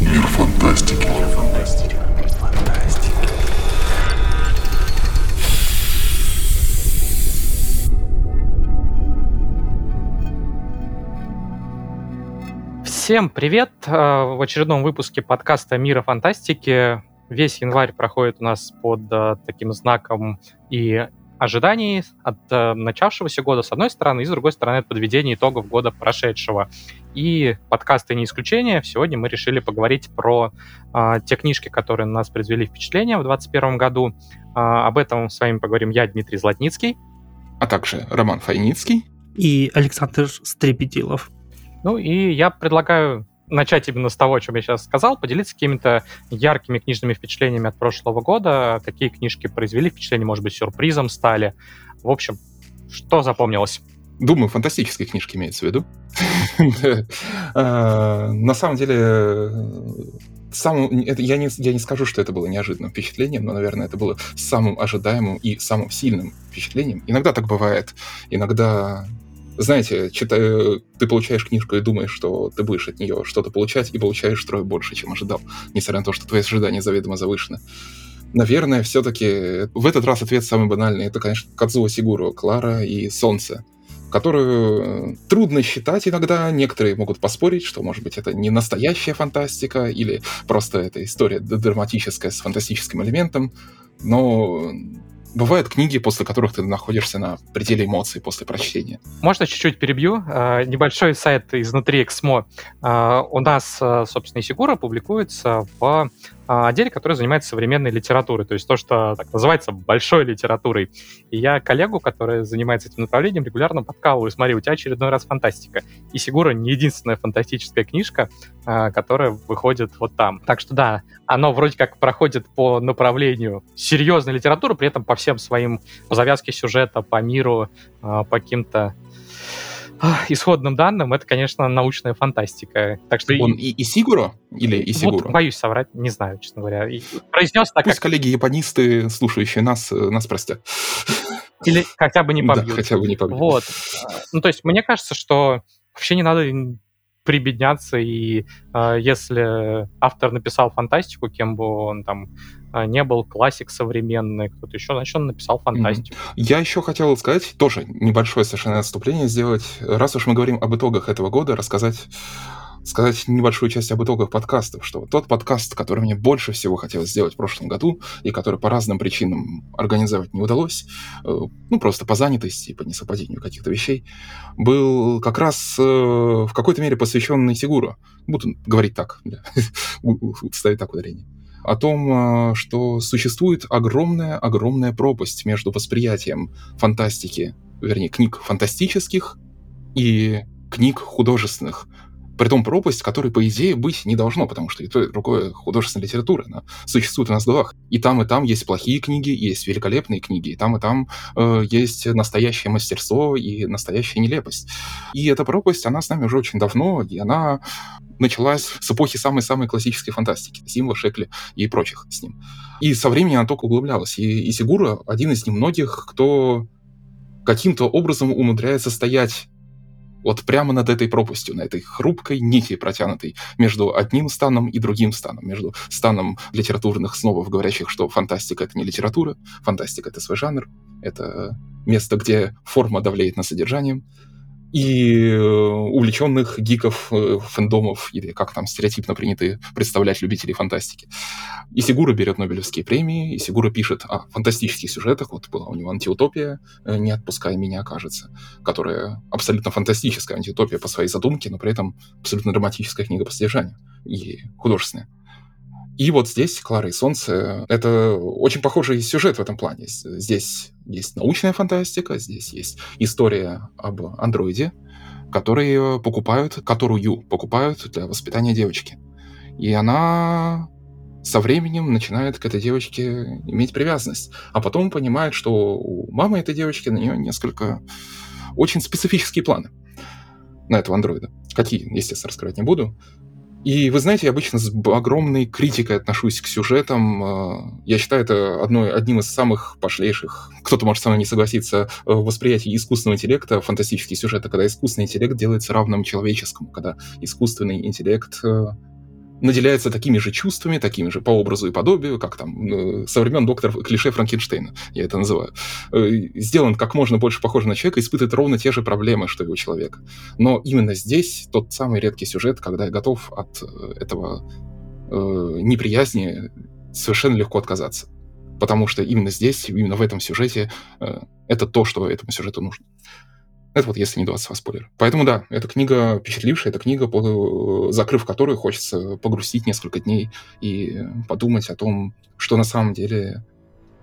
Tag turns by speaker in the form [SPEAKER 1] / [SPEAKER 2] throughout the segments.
[SPEAKER 1] Мир фантастики. Мир фантастики.
[SPEAKER 2] Всем привет! Э, В очередном выпуске подкаста «Мира фантастики». Весь январь проходит у нас под э, таким знаком и ожиданий от э, начавшегося года, с одной стороны, и с другой стороны, от подведения итогов года прошедшего. И подкасты не исключение. Сегодня мы решили поговорить про э, те книжки, которые на нас произвели впечатление в 2021 году. Э, об этом с вами поговорим я, Дмитрий Златницкий.
[SPEAKER 3] а также Роман Файницкий.
[SPEAKER 4] и Александр Стрепетилов.
[SPEAKER 2] Ну и я предлагаю начать именно с того, о чем я сейчас сказал, поделиться какими-то яркими книжными впечатлениями от прошлого года, какие книжки произвели впечатление, может быть, сюрпризом стали. В общем, что запомнилось?
[SPEAKER 3] Думаю, фантастические книжки имеется в виду. А, На самом деле, э, самым, это, я, не, я не скажу, что это было неожиданным впечатлением, но, наверное, это было самым ожидаемым и самым сильным впечатлением. Иногда так бывает. Иногда, знаете, читая, ты получаешь книжку и думаешь, что ты будешь от нее что-то получать, и получаешь трое больше, чем ожидал, несмотря на то, что твои ожидания заведомо завышены. Наверное, все-таки в этот раз ответ самый банальный. Это, конечно, Кадзуо Сигуру, Клара и Солнце, которую э, трудно считать иногда. Некоторые могут поспорить, что, может быть, это не настоящая фантастика или просто это история драматическая с фантастическим элементом. Но бывают книги, после которых ты находишься на пределе эмоций после прочтения.
[SPEAKER 2] Можно чуть-чуть перебью? Э, Небольшой сайт изнутри Эксмо. Э, У нас, собственно, Исигура публикуется в отделе, который занимается современной литературой, то есть то, что так называется большой литературой. И я коллегу, который занимается этим направлением, регулярно подкалываю. Смотри, у тебя очередной раз фантастика. И Сигура не единственная фантастическая книжка, э, которая выходит вот там. Так что да, оно вроде как проходит по направлению серьезной литературы, при этом по всем своим, по завязке сюжета, по миру, э, по каким-то исходным данным, это, конечно, научная фантастика. Так что
[SPEAKER 3] Он
[SPEAKER 2] и-
[SPEAKER 3] и Исигуро или
[SPEAKER 2] вот
[SPEAKER 3] Исигуро?
[SPEAKER 2] боюсь соврать, не знаю, честно говоря. И произнес так,
[SPEAKER 3] Пусть
[SPEAKER 2] как
[SPEAKER 3] коллеги-японисты, слушающие нас, э, нас простят.
[SPEAKER 2] или хотя бы не
[SPEAKER 3] Да,
[SPEAKER 2] побьют.
[SPEAKER 3] хотя бы не побьют.
[SPEAKER 2] Вот. Ну, то есть мне кажется, что вообще не надо прибедняться, и э, если автор написал фантастику, кем бы он там э, не был, классик современный, кто-то еще, значит, он написал фантастику.
[SPEAKER 3] Я еще хотел сказать, тоже небольшое совершенно отступление сделать. Раз уж мы говорим об итогах этого года, рассказать сказать небольшую часть об итогах подкастов, что тот подкаст, который мне больше всего хотелось сделать в прошлом году, и который по разным причинам организовать не удалось, э, ну, просто по занятости, по несовпадению каких-то вещей, был как раз э, в какой-то мере посвященный Сигуру. Буду говорить так, ставить так ударение о том, э, что существует огромная-огромная пропасть между восприятием фантастики, вернее, книг фантастических и книг художественных. Притом пропасть, которой, по идее, быть не должно, потому что и то, и другое художественная литература, она существует у нас в головах. И там, и там есть плохие книги, есть великолепные книги, и там, и там э, есть настоящее мастерство и настоящая нелепость. И эта пропасть, она с нами уже очень давно, и она началась с эпохи самой-самой классической фантастики, Симва, Шекли и прочих с ним. И со временем она только углублялась. И, и Сигура один из немногих, кто каким-то образом умудряется стоять вот прямо над этой пропастью, на этой хрупкой нити, протянутой между одним станом и другим станом, между станом литературных снобов, говорящих, что фантастика — это не литература, фантастика — это свой жанр, это место, где форма давлеет над содержанием, и э, увлеченных гиков, э, фэндомов, или как там стереотипно принято представлять любителей фантастики. И Сигура берет Нобелевские премии, и Сигура пишет о фантастических сюжетах. Вот была у него антиутопия э, «Не отпускай меня», кажется, которая абсолютно фантастическая антиутопия по своей задумке, но при этом абсолютно драматическая книга по содержанию и художественная. И вот здесь «Клара и солнце» — это очень похожий сюжет в этом плане. Здесь есть научная фантастика, здесь есть история об андроиде, которые покупают, которую покупают для воспитания девочки. И она со временем начинает к этой девочке иметь привязанность, а потом понимает, что у мамы этой девочки на нее несколько очень специфические планы на этого андроида. Какие, естественно, раскрывать не буду. И вы знаете, я обычно с огромной критикой отношусь к сюжетам. Э, я считаю это одной, одним из самых пошлейших, кто-то может со мной не согласиться, э, восприятий искусственного интеллекта, фантастический сюжет, когда искусственный интеллект делается равным человеческому, когда искусственный интеллект э, наделяется такими же чувствами, такими же по образу и подобию, как там э, со времен доктора клише Франкенштейна, я это называю. Э, сделан как можно больше похож на человека, испытывает ровно те же проблемы, что и у человека. Но именно здесь тот самый редкий сюжет, когда я готов от э, этого неприязни совершенно легко отказаться. Потому что именно здесь, именно в этом сюжете, это то, что этому сюжету нужно. Это вот если не 22 спойлера. Поэтому да, эта книга впечатлившая, это книга, закрыв которую хочется погрустить несколько дней и подумать о том, что на самом деле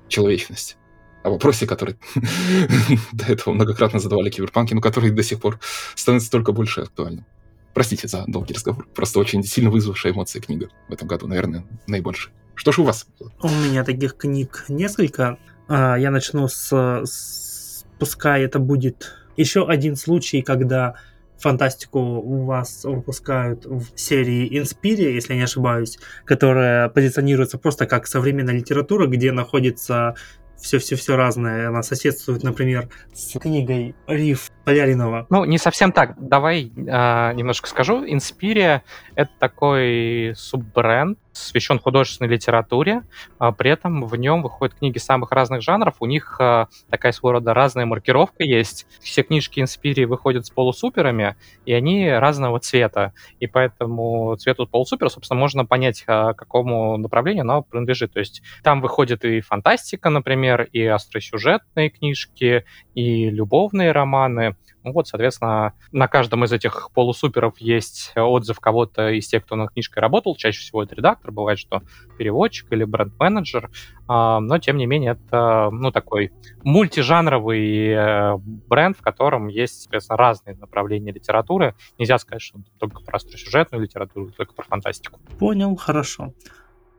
[SPEAKER 3] человечность. О вопросе, который до этого многократно задавали киберпанки, но который до сих пор становится только больше актуальным. Простите за долгий разговор. Просто очень сильно вызвавшая эмоции книга в этом году, наверное, наибольшая. Что ж у вас?
[SPEAKER 4] У меня таких книг несколько. А, я начну с, с пускай это будет еще один случай, когда фантастику у вас выпускают в серии Инспири, если я не ошибаюсь, которая позиционируется просто как современная литература, где находится все-все-все разное. Она соседствует, например, с книгой Риф Поляринова.
[SPEAKER 2] Ну, не совсем так. Давай э, немножко скажу. Инспирия — это такой суббренд, посвящен художественной литературе, а при этом в нем выходят книги самых разных жанров, у них а, такая своего рода разная маркировка есть. Все книжки Инспирии выходят с полусуперами, и они разного цвета, и поэтому цвету полусупера, собственно, можно понять, а, какому направлению оно принадлежит. То есть там выходит и фантастика, например, и остросюжетные книжки, и любовные романы, ну вот, соответственно, на каждом из этих полусуперов есть отзыв кого-то из тех, кто над книжкой работал. Чаще всего это редактор, бывает, что переводчик или бренд-менеджер. А, но, тем не менее, это ну, такой мультижанровый э, бренд, в котором есть, соответственно, разные направления литературы. Нельзя сказать, что только про остросюжетную литературу, только про фантастику.
[SPEAKER 4] Понял, хорошо.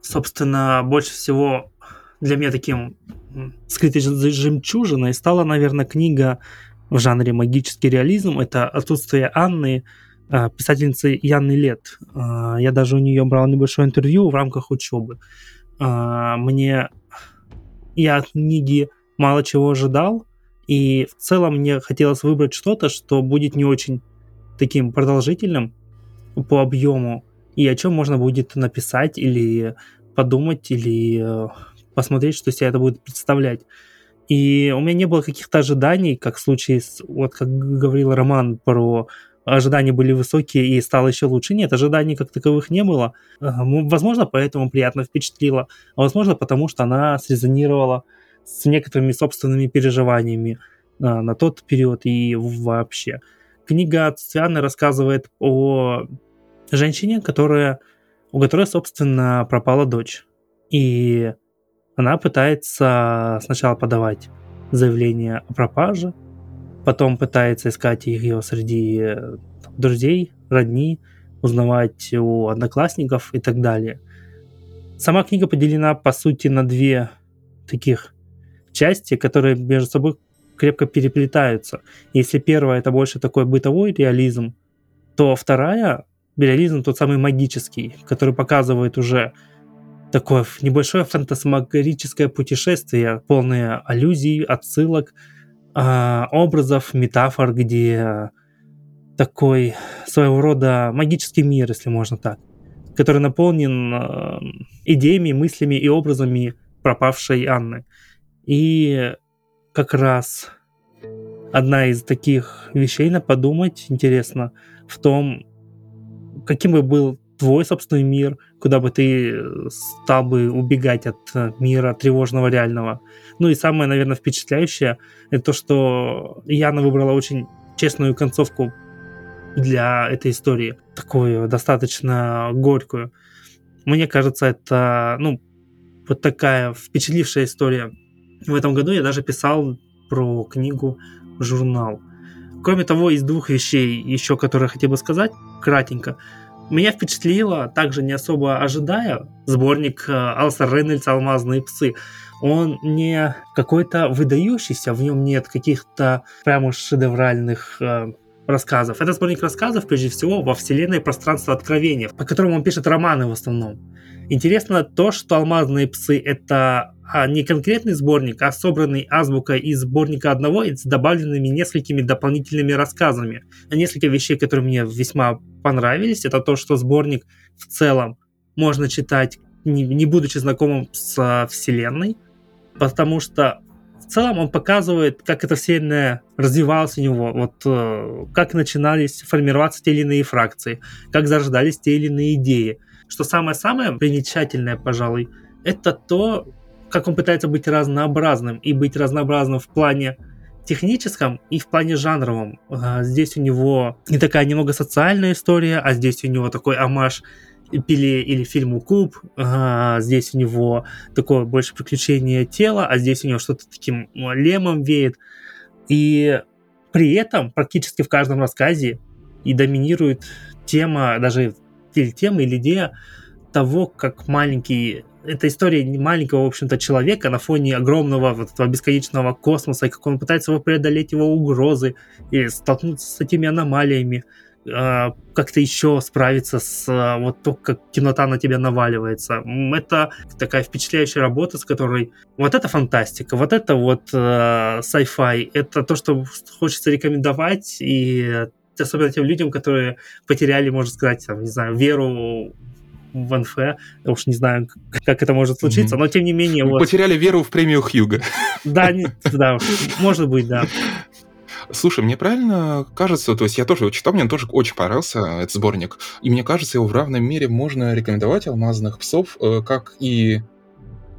[SPEAKER 4] Собственно, больше всего для меня таким скрытой жемчужиной стала, наверное, книга в жанре магический реализм. Это «Отсутствие Анны», а, писательницы Яны Лет. А, я даже у нее брал небольшое интервью в рамках учебы. А, мне... Я от книги мало чего ожидал, и в целом мне хотелось выбрать что-то, что будет не очень таким продолжительным по объему, и о чем можно будет написать или подумать, или э, посмотреть, что себя это будет представлять. И у меня не было каких-то ожиданий, как в случае с, вот как говорил Роман про ожидания были высокие и стало еще лучше. Нет, ожиданий как таковых не было. Возможно, поэтому приятно впечатлила, а возможно, потому что она срезонировала с некоторыми собственными переживаниями а, на тот период и вообще. Книга Цветаны рассказывает о женщине, которая, у которой, собственно, пропала дочь. И она пытается сначала подавать заявление о пропаже, потом пытается искать ее среди э, друзей, родни, узнавать у одноклассников и так далее. Сама книга поделена, по сути, на две таких части, которые между собой крепко переплетаются. Если первая это больше такой бытовой реализм, то вторая реализм тот самый магический, который показывает уже такое небольшое фантасмагорическое путешествие, полное аллюзий, отсылок, э, образов, метафор, где такой своего рода магический мир, если можно так, который наполнен э, идеями, мыслями и образами пропавшей Анны. И как раз одна из таких вещей на подумать интересно в том, каким бы был твой собственный мир, куда бы ты э, стал бы убегать от э, мира тревожного реального. Ну и самое, наверное, впечатляющее, это то, что Яна выбрала очень честную концовку для этой истории, такую достаточно горькую. Мне кажется, это, ну, вот такая впечатлившая история. В этом году я даже писал про книгу журнал. Кроме того, из двух вещей еще, которые хотел бы сказать, кратенько – меня впечатлило, также не особо ожидая, сборник э, Алса Рейнольдса «Алмазные псы». Он не какой-то выдающийся, в нем нет каких-то прямо шедевральных э, рассказов. Это сборник рассказов, прежде всего, во вселенной пространства откровения, по которому он пишет романы в основном. Интересно то, что «Алмазные псы» — это а, не конкретный сборник, а собранный азбукой из сборника одного и с добавленными несколькими дополнительными рассказами. Несколько вещей, которые мне весьма понравились, это то, что сборник в целом можно читать, не, не будучи знакомым с а, вселенной, потому что в целом он показывает, как эта вселенная развивалась у него, вот э, как начинались формироваться те или иные фракции, как зарождались те или иные идеи. Что самое-самое примечательное, пожалуй, это то, как он пытается быть разнообразным и быть разнообразным в плане техническом и в плане жанровом. А, здесь у него не такая немного социальная история, а здесь у него такой амаш Пиле или фильму Куб. А, здесь у него такое больше приключение тела, а здесь у него что-то таким лемом веет. И при этом практически в каждом рассказе и доминирует тема, даже или тема, или идея того, как маленький это история маленького, в общем-то, человека на фоне огромного вот этого бесконечного космоса, и как он пытается его преодолеть его угрозы и столкнуться с этими аномалиями. А, как-то еще справиться с а, вот то, как темнота на тебя наваливается. Это такая впечатляющая работа, с которой вот это фантастика, вот это вот э, sci-fi, это то, что хочется рекомендовать, и особенно тем людям, которые потеряли, можно сказать, там, не знаю, веру в НФ. Я уж не знаю, как это может случиться, mm-hmm. но тем не менее... Вот...
[SPEAKER 3] Потеряли веру в премию Хьюга.
[SPEAKER 4] Да, не, да, может быть, да.
[SPEAKER 3] Слушай, мне правильно кажется, то есть я тоже его читал, мне тоже очень понравился этот сборник, и мне кажется, его в равной мере можно рекомендовать «Алмазных псов», э, как и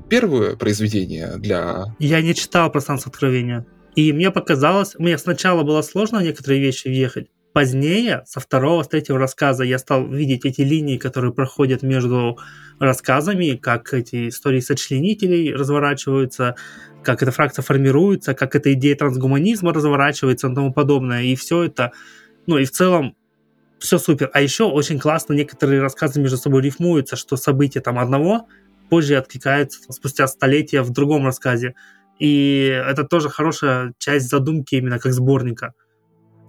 [SPEAKER 3] первое произведение для...
[SPEAKER 4] Я не читал «Пространство откровения», и мне показалось, мне сначала было сложно некоторые вещи въехать, Позднее, со второго, с третьего рассказа, я стал видеть эти линии, которые проходят между рассказами, как эти истории сочленителей разворачиваются, как эта фракция формируется, как эта идея трансгуманизма разворачивается и тому подобное. И все это, ну и в целом все супер. А еще очень классно некоторые рассказы между собой рифмуются, что события там одного позже откликаются спустя столетия в другом рассказе. И это тоже хорошая часть задумки именно как сборника.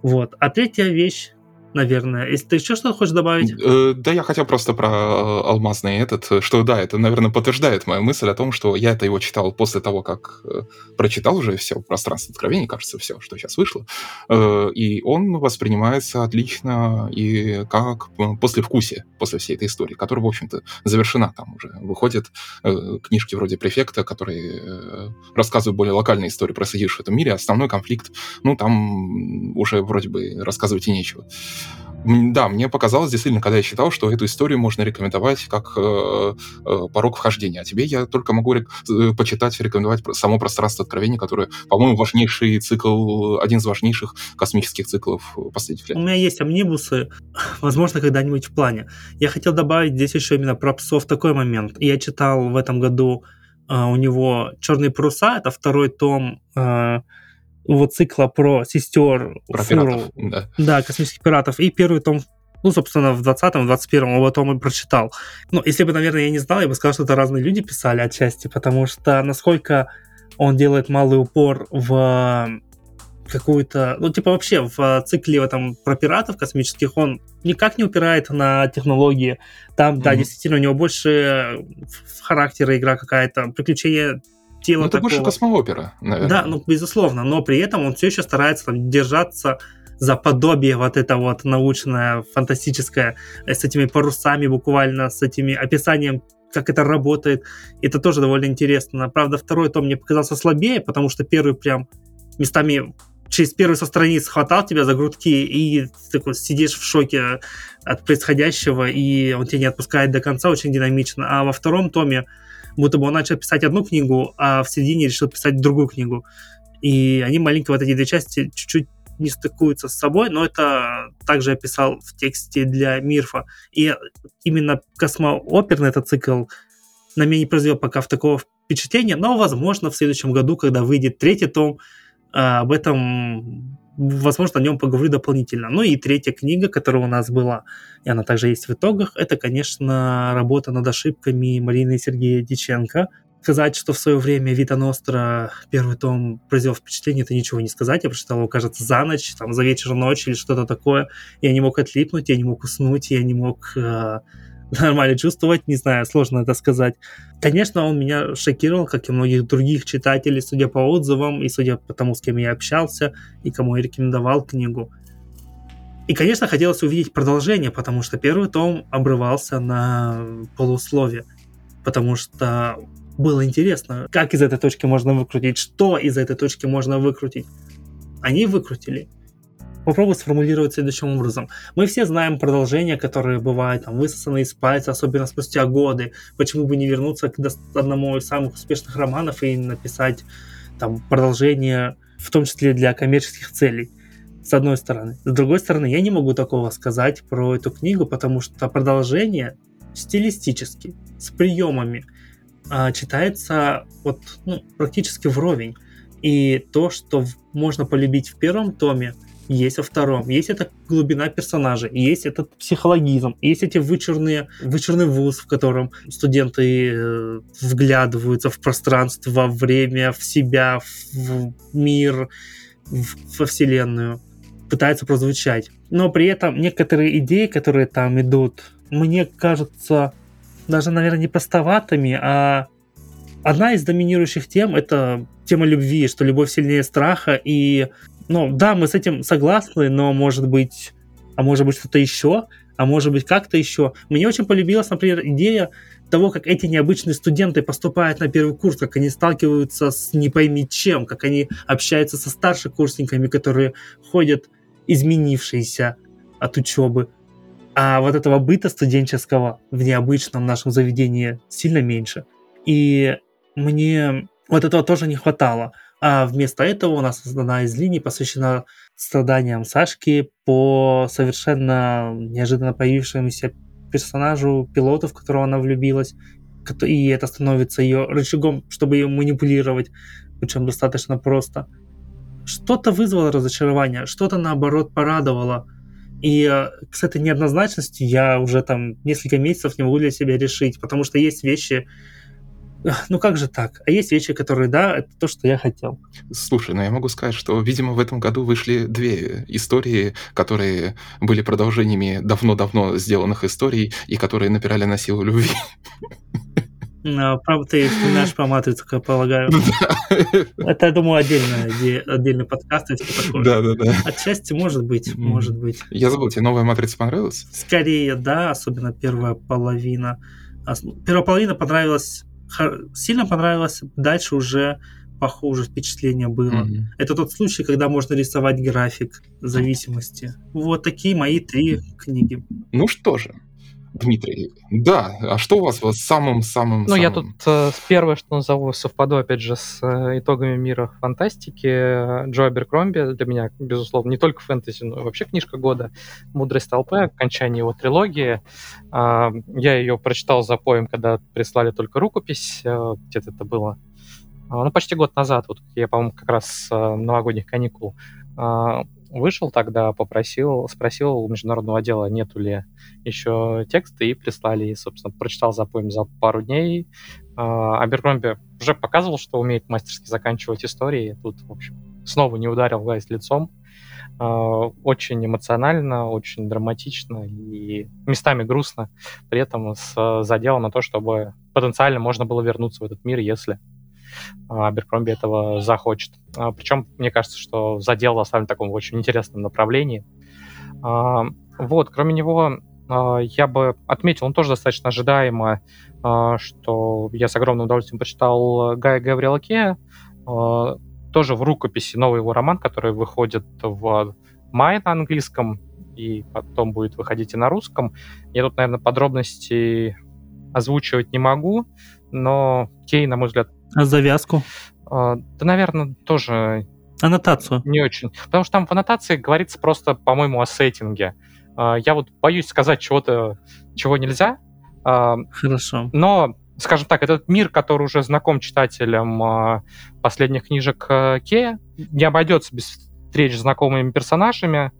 [SPEAKER 4] Вот. А третья вещь, наверное. Если ты еще что-то хочешь добавить?
[SPEAKER 3] Э, да, я хотел просто про э, алмазный этот, что да, это, наверное, подтверждает мою мысль о том, что я это его читал после того, как э, прочитал уже все пространство откровений, кажется, все, что сейчас вышло. И он воспринимается отлично и как после вкусе, после всей этой истории, которая, в общем-то, завершена там уже. Выходят книжки вроде «Префекта», которые рассказывают более локальные истории, происходившие в этом мире, основной конфликт, ну, там уже вроде бы рассказывать и нечего. Да, мне показалось действительно, когда я читал, что эту историю можно рекомендовать как э, э, порог вхождения. А тебе я только могу рек- э, почитать, рекомендовать само пространство откровения, которое, по-моему, важнейший цикл, один из важнейших космических циклов последних лет.
[SPEAKER 4] У меня есть амнибусы, возможно, когда-нибудь в плане. Я хотел добавить здесь еще именно про псов такой момент. Я читал в этом году э, у него «Черные паруса», это второй том э, вот цикла про сестер
[SPEAKER 3] про Фуру, пиратов, да.
[SPEAKER 4] да, космических пиратов, и первый том ну, собственно, в 20-м, 21-м оба тома прочитал. Ну, если бы, наверное, я не знал, я бы сказал, что это разные люди писали отчасти, потому что насколько он делает малый упор в какую-то, ну, типа вообще в цикле в этом про пиратов космических он никак не упирает на технологии. Там, mm-hmm. да, действительно, у него больше характера игра какая-то, приключения
[SPEAKER 3] тело ну, это такого. больше космоопера, наверное.
[SPEAKER 4] Да, ну, безусловно, но при этом он все еще старается там, держаться за подобие вот это вот научное, фантастическое, э, с этими парусами буквально, с этими описанием как это работает. Это тоже довольно интересно. Правда, второй том мне показался слабее, потому что первый прям местами через первый со страниц хватал тебя за грудки, и ты такой сидишь в шоке от происходящего, и он тебя не отпускает до конца очень динамично. А во втором томе будто бы он начал писать одну книгу, а в середине решил писать другую книгу. И они маленько вот эти две части чуть-чуть не стыкуются с собой, но это также я писал в тексте для Мирфа. И именно космооперный этот цикл на меня не произвел пока в такого впечатления, но, возможно, в следующем году, когда выйдет третий том, а, об этом возможно, о нем поговорю дополнительно. Ну и третья книга, которая у нас была, и она также есть в итогах, это, конечно, работа над ошибками Марины и Сергея Диченко. сказать, что в свое время Вита Ностра первый том произвел впечатление, это ничего не сказать. Я прочитал его, кажется, за ночь, там, за вечер ночь или что-то такое. Я не мог отлипнуть, я не мог уснуть, я не мог э, нормально чувствовать, не знаю, сложно это сказать. Конечно, он меня шокировал, как и многих других читателей, судя по отзывам и судя по тому, с кем я общался и кому я рекомендовал книгу. И, конечно, хотелось увидеть продолжение, потому что первый том обрывался на полусловие, потому что было интересно, как из этой точки можно выкрутить, что из этой точки можно выкрутить. Они выкрутили. Попробую сформулировать следующим образом. Мы все знаем продолжения, которые бывают там высосаны из пальца, особенно спустя годы. Почему бы не вернуться к одному из самых успешных романов и написать там продолжение, в том числе для коммерческих целей с одной стороны. С другой стороны, я не могу такого сказать про эту книгу, потому что продолжение стилистически, с приемами, а, читается вот, ну, практически вровень. И то, что можно полюбить в первом томе, есть во втором. Есть эта глубина персонажа, есть этот психологизм, есть эти вычурные, вычурный вуз, в котором студенты э, вглядываются в пространство, во время, в себя, в мир, в, во вселенную, пытаются прозвучать. Но при этом некоторые идеи, которые там идут, мне кажется, даже, наверное, не простоватыми, а одна из доминирующих тем — это тема любви, что любовь сильнее страха, и, ну, да, мы с этим согласны, но, может быть, а может быть, что-то еще, а может быть, как-то еще. Мне очень полюбилась, например, идея того, как эти необычные студенты поступают на первый курс, как они сталкиваются с не пойми чем, как они общаются со старшекурсниками, которые ходят изменившиеся от учебы. А вот этого быта студенческого в необычном нашем заведении сильно меньше. И мне вот этого тоже не хватало. А вместо этого у нас одна из линий посвящена страданиям Сашки по совершенно неожиданно появившемуся персонажу пилота, в которого она влюбилась. И это становится ее рычагом, чтобы ее манипулировать, причем достаточно просто. Что-то вызвало разочарование, что-то наоборот порадовало. И э, с этой неоднозначностью я уже там несколько месяцев не могу для себя решить, потому что есть вещи, ну как же так? А есть вещи, которые, да, это то, что я хотел.
[SPEAKER 3] Слушай, ну я могу сказать, что, видимо, в этом году вышли две истории, которые были продолжениями давно-давно сделанных историй и которые напирали на силу любви.
[SPEAKER 4] Ну, правда, ты вспоминаешь про матрицу, как я полагаю. Это, я думаю, отдельный, отдельный подкаст и все такое.
[SPEAKER 3] Да, да, да.
[SPEAKER 4] Отчасти может быть, может быть.
[SPEAKER 3] Я забыл, тебе новая матрица понравилась?
[SPEAKER 4] Скорее, да, особенно первая половина. Первая половина понравилась, сильно понравилась, дальше уже похуже впечатление было. Mm-hmm. Это тот случай, когда можно рисовать график зависимости. Вот такие мои три книги.
[SPEAKER 3] Ну что же, Дмитрий, да, а что у вас вот самым-самым...
[SPEAKER 2] Ну, я тут э, первое, что назову, совпаду, опять же, с э, итогами мира фантастики. Джо Аберкромби для меня, безусловно, не только фэнтези, но и вообще книжка года «Мудрость толпы», окончание его трилогии. Э, я ее прочитал за поем, когда прислали только рукопись, э, где-то это было, э, ну, почти год назад, вот я, по-моему, как раз с э, новогодних каникул э, вышел тогда, попросил, спросил у международного отдела, нету ли еще текста, и прислали, и, собственно, прочитал запоем за пару дней. А, Аберкромби уже показывал, что умеет мастерски заканчивать истории. Тут, в общем, снова не ударил гайс лицом. А, очень эмоционально, очень драматично и местами грустно, при этом с заделом на то, чтобы потенциально можно было вернуться в этот мир, если Аберкромби этого захочет. А, Причем, мне кажется, что задел оставлен в таком очень интересном направлении. А, вот, кроме него, а, я бы отметил, он тоже достаточно ожидаемо, что я с огромным удовольствием почитал Гая Гаврила Кея, тоже в рукописи новый его роман, который выходит в мае на английском, и потом будет выходить и на русском. Я тут, наверное, подробности озвучивать не могу, но Кей, на мой взгляд,
[SPEAKER 4] а завязку?
[SPEAKER 2] А, да, наверное, тоже...
[SPEAKER 4] Аннотацию?
[SPEAKER 2] Не очень. Потому что там в аннотации говорится просто, по-моему, о сеттинге. А, я вот боюсь сказать чего-то, чего нельзя.
[SPEAKER 4] А, Хорошо.
[SPEAKER 2] Но, скажем так, этот мир, который уже знаком читателям последних книжек Кея, не обойдется без встреч с знакомыми персонажами.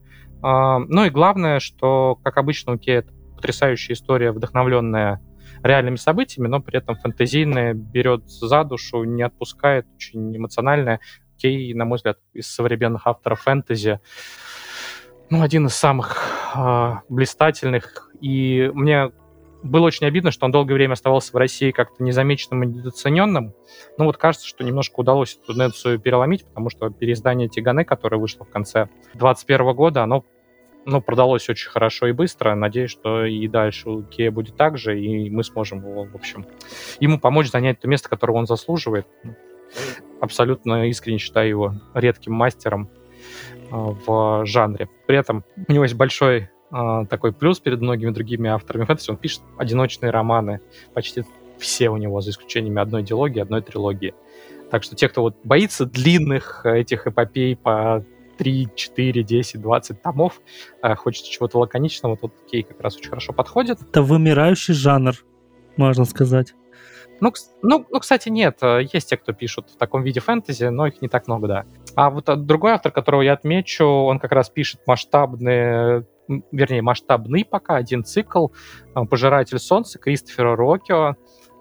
[SPEAKER 2] Ну и главное, что, как обычно, у Кея это потрясающая история, вдохновленная реальными событиями, но при этом фэнтезийное берет за душу, не отпускает, очень эмоциональное. Кей, на мой взгляд, из современных авторов фэнтези, ну, один из самых э, блистательных. И мне было очень обидно, что он долгое время оставался в России как-то незамеченным и недооцененным. Ну вот кажется, что немножко удалось эту тенденцию переломить, потому что переиздание Тиганы, которое вышло в конце 2021 года, оно ну, продалось очень хорошо и быстро. Надеюсь, что и дальше у Кея будет так же, и мы сможем его, в общем, ему помочь занять то место, которого он заслуживает. Абсолютно искренне считаю его редким мастером а, в жанре. При этом у него есть большой а, такой плюс перед многими другими авторами фэнтези. Он пишет одиночные романы. Почти все у него, за исключением одной диалогии, одной трилогии. Так что те, кто вот боится длинных этих эпопей по 3, 4, 10, 20 томов, э, хочется чего-то лаконичного, тут Кей как раз очень хорошо подходит.
[SPEAKER 4] Это вымирающий жанр, можно сказать.
[SPEAKER 2] Ну, ну, ну, кстати, нет. Э, есть те, кто пишут в таком виде фэнтези, но их не так много, да. А вот э, другой автор, которого я отмечу, он как раз пишет масштабные вернее, масштабный пока, один цикл, «Пожиратель солнца» Кристофера Рокио,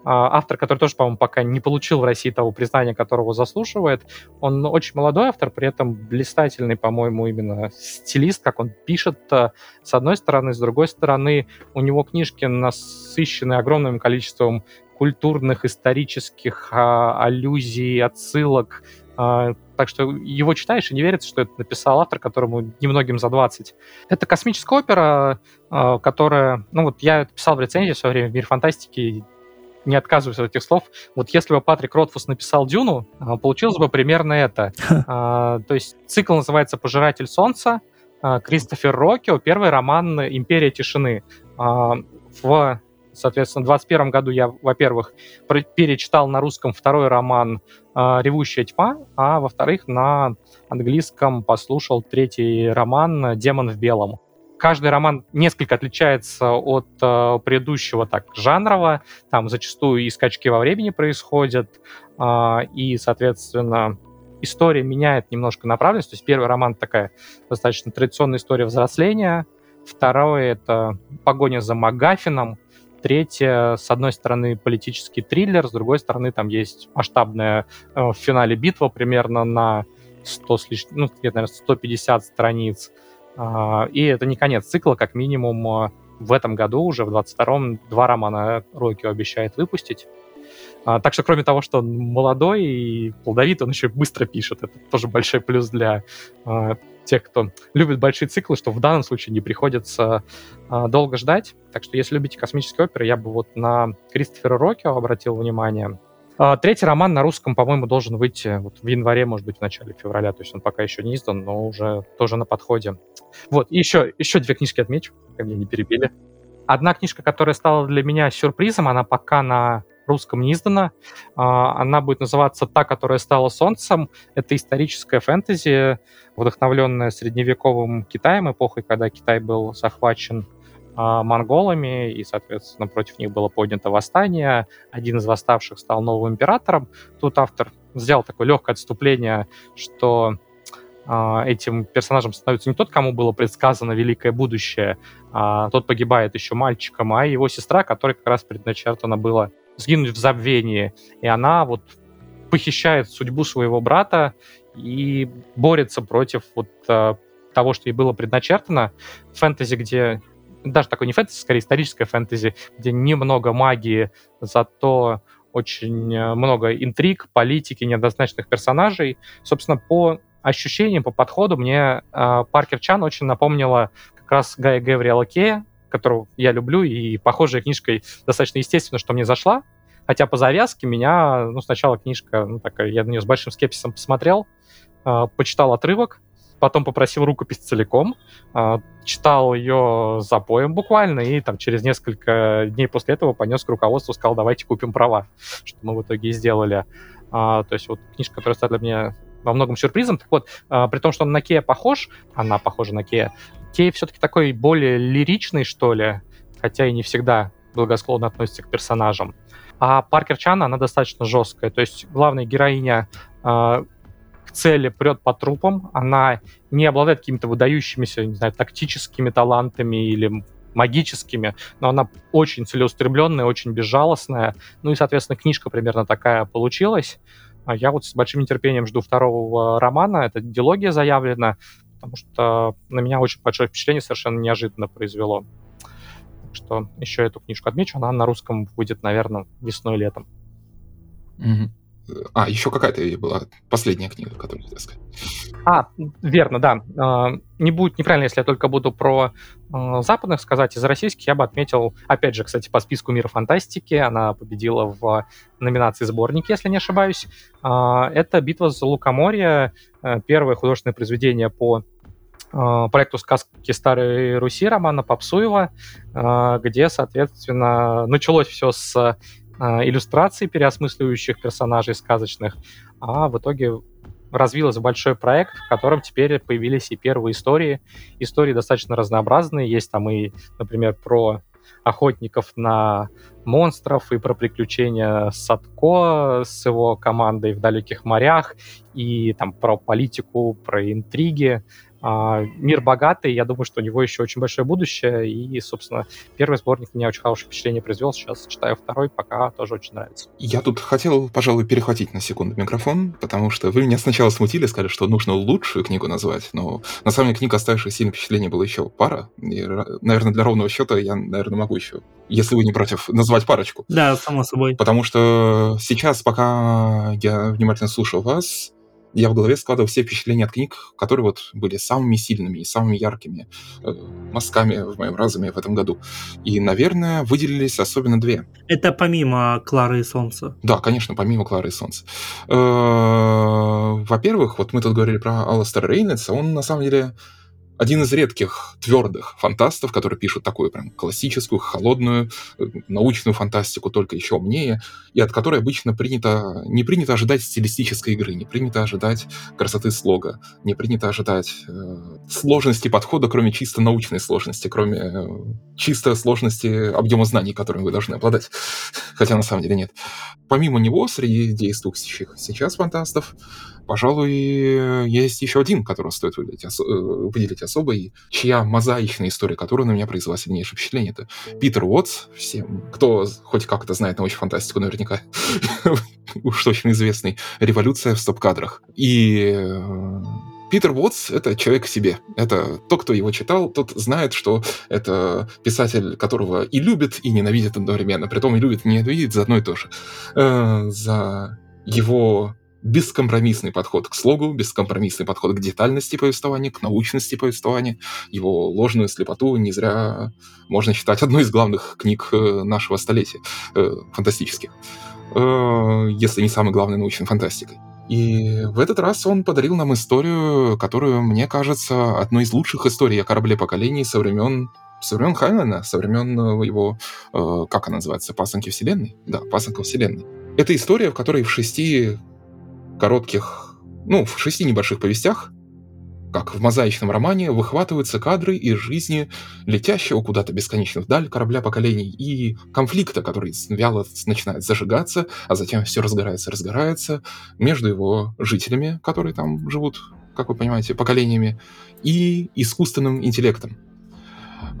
[SPEAKER 2] автор, который тоже, по-моему, пока не получил в России того признания, которого заслуживает. Он очень молодой автор, при этом блистательный, по-моему, именно стилист, как он пишет, э, с одной стороны, с другой стороны, у него книжки насыщены огромным количеством культурных, исторических а, аллюзий, отсылок, а, так что его читаешь и не верится, что это написал автор, которому немногим за 20. Это космическая опера, а, которая... Ну вот я писал в рецензии в свое время в «Мир фантастики», не отказываюсь от этих слов. Вот если бы Патрик Ротфус написал «Дюну», а, получилось бы примерно это. То есть цикл называется «Пожиратель солнца», Кристофер Рокио, первый роман «Империя тишины». В Соответственно, в 2021 году я, во-первых, перечитал на русском второй роман «Ревущая тьма», а во-вторых, на английском послушал третий роман «Демон в белом». Каждый роман несколько отличается от э, предыдущего так жанрово, там зачастую и скачки во времени происходят, э, и, соответственно, история меняет немножко направленность. То есть первый роман такая достаточно традиционная история взросления, второй — это погоня за Магафином, Третье, с одной стороны, политический триллер, с другой стороны, там есть масштабная э, в финале битва примерно на 100 с лишним, ну, где-то, наверное, 150 страниц. И это не конец цикла, как минимум э, в этом году уже, в 22-м, два романа Рокио обещает выпустить. А, так что, кроме того, что он молодой и плодовит, он еще быстро пишет. Это тоже большой плюс для а, тех, кто любит большие циклы, что в данном случае не приходится а, долго ждать. Так что, если любите космические оперы, я бы вот на Кристофера Рокио обратил внимание. А, третий роман на русском, по-моему, должен выйти вот в январе, может быть, в начале февраля. То есть он пока еще не издан, но уже тоже на подходе. Вот, и еще, еще две книжки отмечу, как меня не перебили. Одна книжка, которая стала для меня сюрпризом, она пока на русском не издана. А, она будет называться «Та, которая стала солнцем». Это историческая фэнтези, вдохновленная средневековым Китаем, эпохой, когда Китай был захвачен монголами, и, соответственно, против них было поднято восстание. Один из восставших стал новым императором. Тут автор сделал такое легкое отступление, что а, этим персонажем становится не тот, кому было предсказано великое будущее, а тот погибает еще мальчиком, а его сестра, которой как раз предначертано было сгинуть в забвении. И она вот похищает судьбу своего брата и борется против вот э, того, что ей было предначертано. Фэнтези, где даже такой не фэнтези, скорее историческая фэнтези, где немного магии, зато очень э, много интриг, политики, неоднозначных персонажей. Собственно, по ощущениям, по подходу мне э, Паркер Чан очень напомнила как раз Гая Гавриэла Кея, которого я люблю, и похожая книжка достаточно естественно, что мне зашла. Хотя по завязке меня, ну, сначала книжка, ну, такая, я на нее с большим скепсисом посмотрел, э, почитал отрывок, потом попросил рукопись целиком, э, читал ее запоем буквально, и там через несколько дней после этого понес к руководству, сказал, давайте купим права, что мы в итоге и сделали. Э, то есть вот книжка, которая стала для меня во многом сюрпризом. Так вот, э, при том, что он на Кея похож, она похожа на Кея, Кей все-таки такой более лиричный, что ли, хотя и не всегда благосклонно относится к персонажам. А Паркер Чан, она достаточно жесткая. То есть главная героиня к цели прет по трупам, она не обладает какими-то выдающимися, не знаю, тактическими талантами или магическими, но она очень целеустремленная, очень безжалостная. Ну и, соответственно, книжка примерно такая получилась. А я вот с большим нетерпением жду второго романа. Это дилогия заявлена, потому что на меня очень большое впечатление совершенно неожиданно произвело. Так что еще эту книжку отмечу. Она на русском выйдет, наверное, весной-летом.
[SPEAKER 3] Мгм. А, еще какая-то была последняя книга, которую хотел сказать.
[SPEAKER 2] А, верно, да. А, Не будет неправильно, если я только буду про а, западных сказать. Из российских я бы отметил, опять же, кстати, по списку мира фантастики. Она победила в номинации сборники, если не ошибаюсь. А, Это «Битва за Лукоморье», э, первое художественное произведение по проекту «Сказки Старой Руси» Романа Попсуева, где, соответственно, началось все с иллюстраций, переосмысливающих персонажей сказочных, а в итоге развилось большой проект, в котором теперь появились и первые истории. Истории достаточно разнообразные. Есть там и, например, про охотников на монстров и про приключения Садко с его командой в далеких морях, и там про политику, про интриги. А, Мир богатый, я думаю, что у него еще очень большое будущее, и, собственно, первый сборник мне очень хорошее впечатление произвел, сейчас читаю второй, пока тоже очень нравится.
[SPEAKER 3] Я тут хотел, пожалуй, перехватить на секунду микрофон, потому что вы меня сначала смутили, сказали, что нужно лучшую книгу назвать, но на самом деле книга, оставившая сильное впечатление, было еще пара. И, наверное, для ровного счета я, наверное, могу еще, если вы не против, назвать парочку.
[SPEAKER 4] Да, само собой.
[SPEAKER 3] Потому что сейчас, пока я внимательно слушал вас, я в голове складывал все впечатления от книг, которые вот были самыми сильными и самыми яркими э, мазками в моем разуме в этом году. И, наверное, выделились особенно две.
[SPEAKER 4] Это помимо Клары и Солнца.
[SPEAKER 3] Да, конечно, помимо Клары и Солнца. Э, Во-первых, вот мы тут говорили про Алластера Рейнольдса, он на самом деле один из редких твердых фантастов, которые пишут такую прям классическую, холодную, э, научную фантастику, только еще умнее, и от которой обычно принято, не принято ожидать стилистической игры, не принято ожидать красоты слога, не принято ожидать э, сложности подхода, кроме чисто научной сложности, кроме э, чисто сложности объема знаний, которыми вы должны обладать. Хотя на самом деле нет. Помимо него, среди действующих сейчас фантастов, пожалуй, есть еще один, которого стоит выделить, э, выделить особо, и чья мозаичная история, которая на меня произвела сильнейшее впечатление. Это Питер Уотс. Всем, кто хоть как-то знает научную фантастику, наверняка уж точно известный. «Революция в стоп-кадрах». И э, Питер Уотс — это человек себе. Это тот, кто его читал, тот знает, что это писатель, которого и любит, и ненавидит одновременно. Притом и любит, и ненавидит за одно и то же. Э, За его бескомпромиссный подход к слогу, бескомпромиссный подход к детальности повествования, к научности повествования, его ложную слепоту не зря можно считать одной из главных книг э, нашего столетия, э, фантастических, Э, если не самой главной научной фантастикой. И в этот раз он подарил нам историю, которую, мне кажется, одной из лучших историй о корабле поколений со времен со времен Хайнлена, со времен его, э, как она называется, «Пасынки Вселенной»? Да, «Пасынка Вселенной». Это история, в которой в шести коротких, ну, в шести небольших повестях, как в мозаичном романе, выхватываются кадры из жизни летящего куда-то бесконечно вдаль корабля поколений и конфликта, который вяло начинает зажигаться, а затем все разгорается, разгорается между его жителями, которые там живут, как вы понимаете, поколениями, и искусственным интеллектом,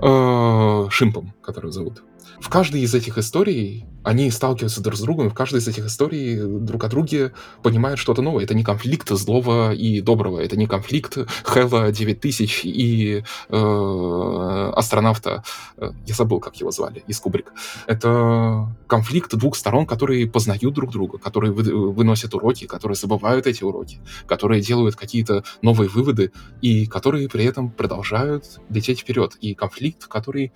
[SPEAKER 3] э, Шимпом, который зовут. В каждой из этих историй они сталкиваются друг с другом, и в каждой из этих историй друг о друге понимают что-то новое. Это не конфликт злого и доброго, это не конфликт Хэлла 9000 и э, астронавта, э, я забыл, как его звали, из Кубрика. Это конфликт двух сторон, которые познают друг друга, которые вы- выносят уроки, которые забывают эти уроки, которые делают какие-то новые выводы и которые при этом продолжают лететь вперед. И конфликт, который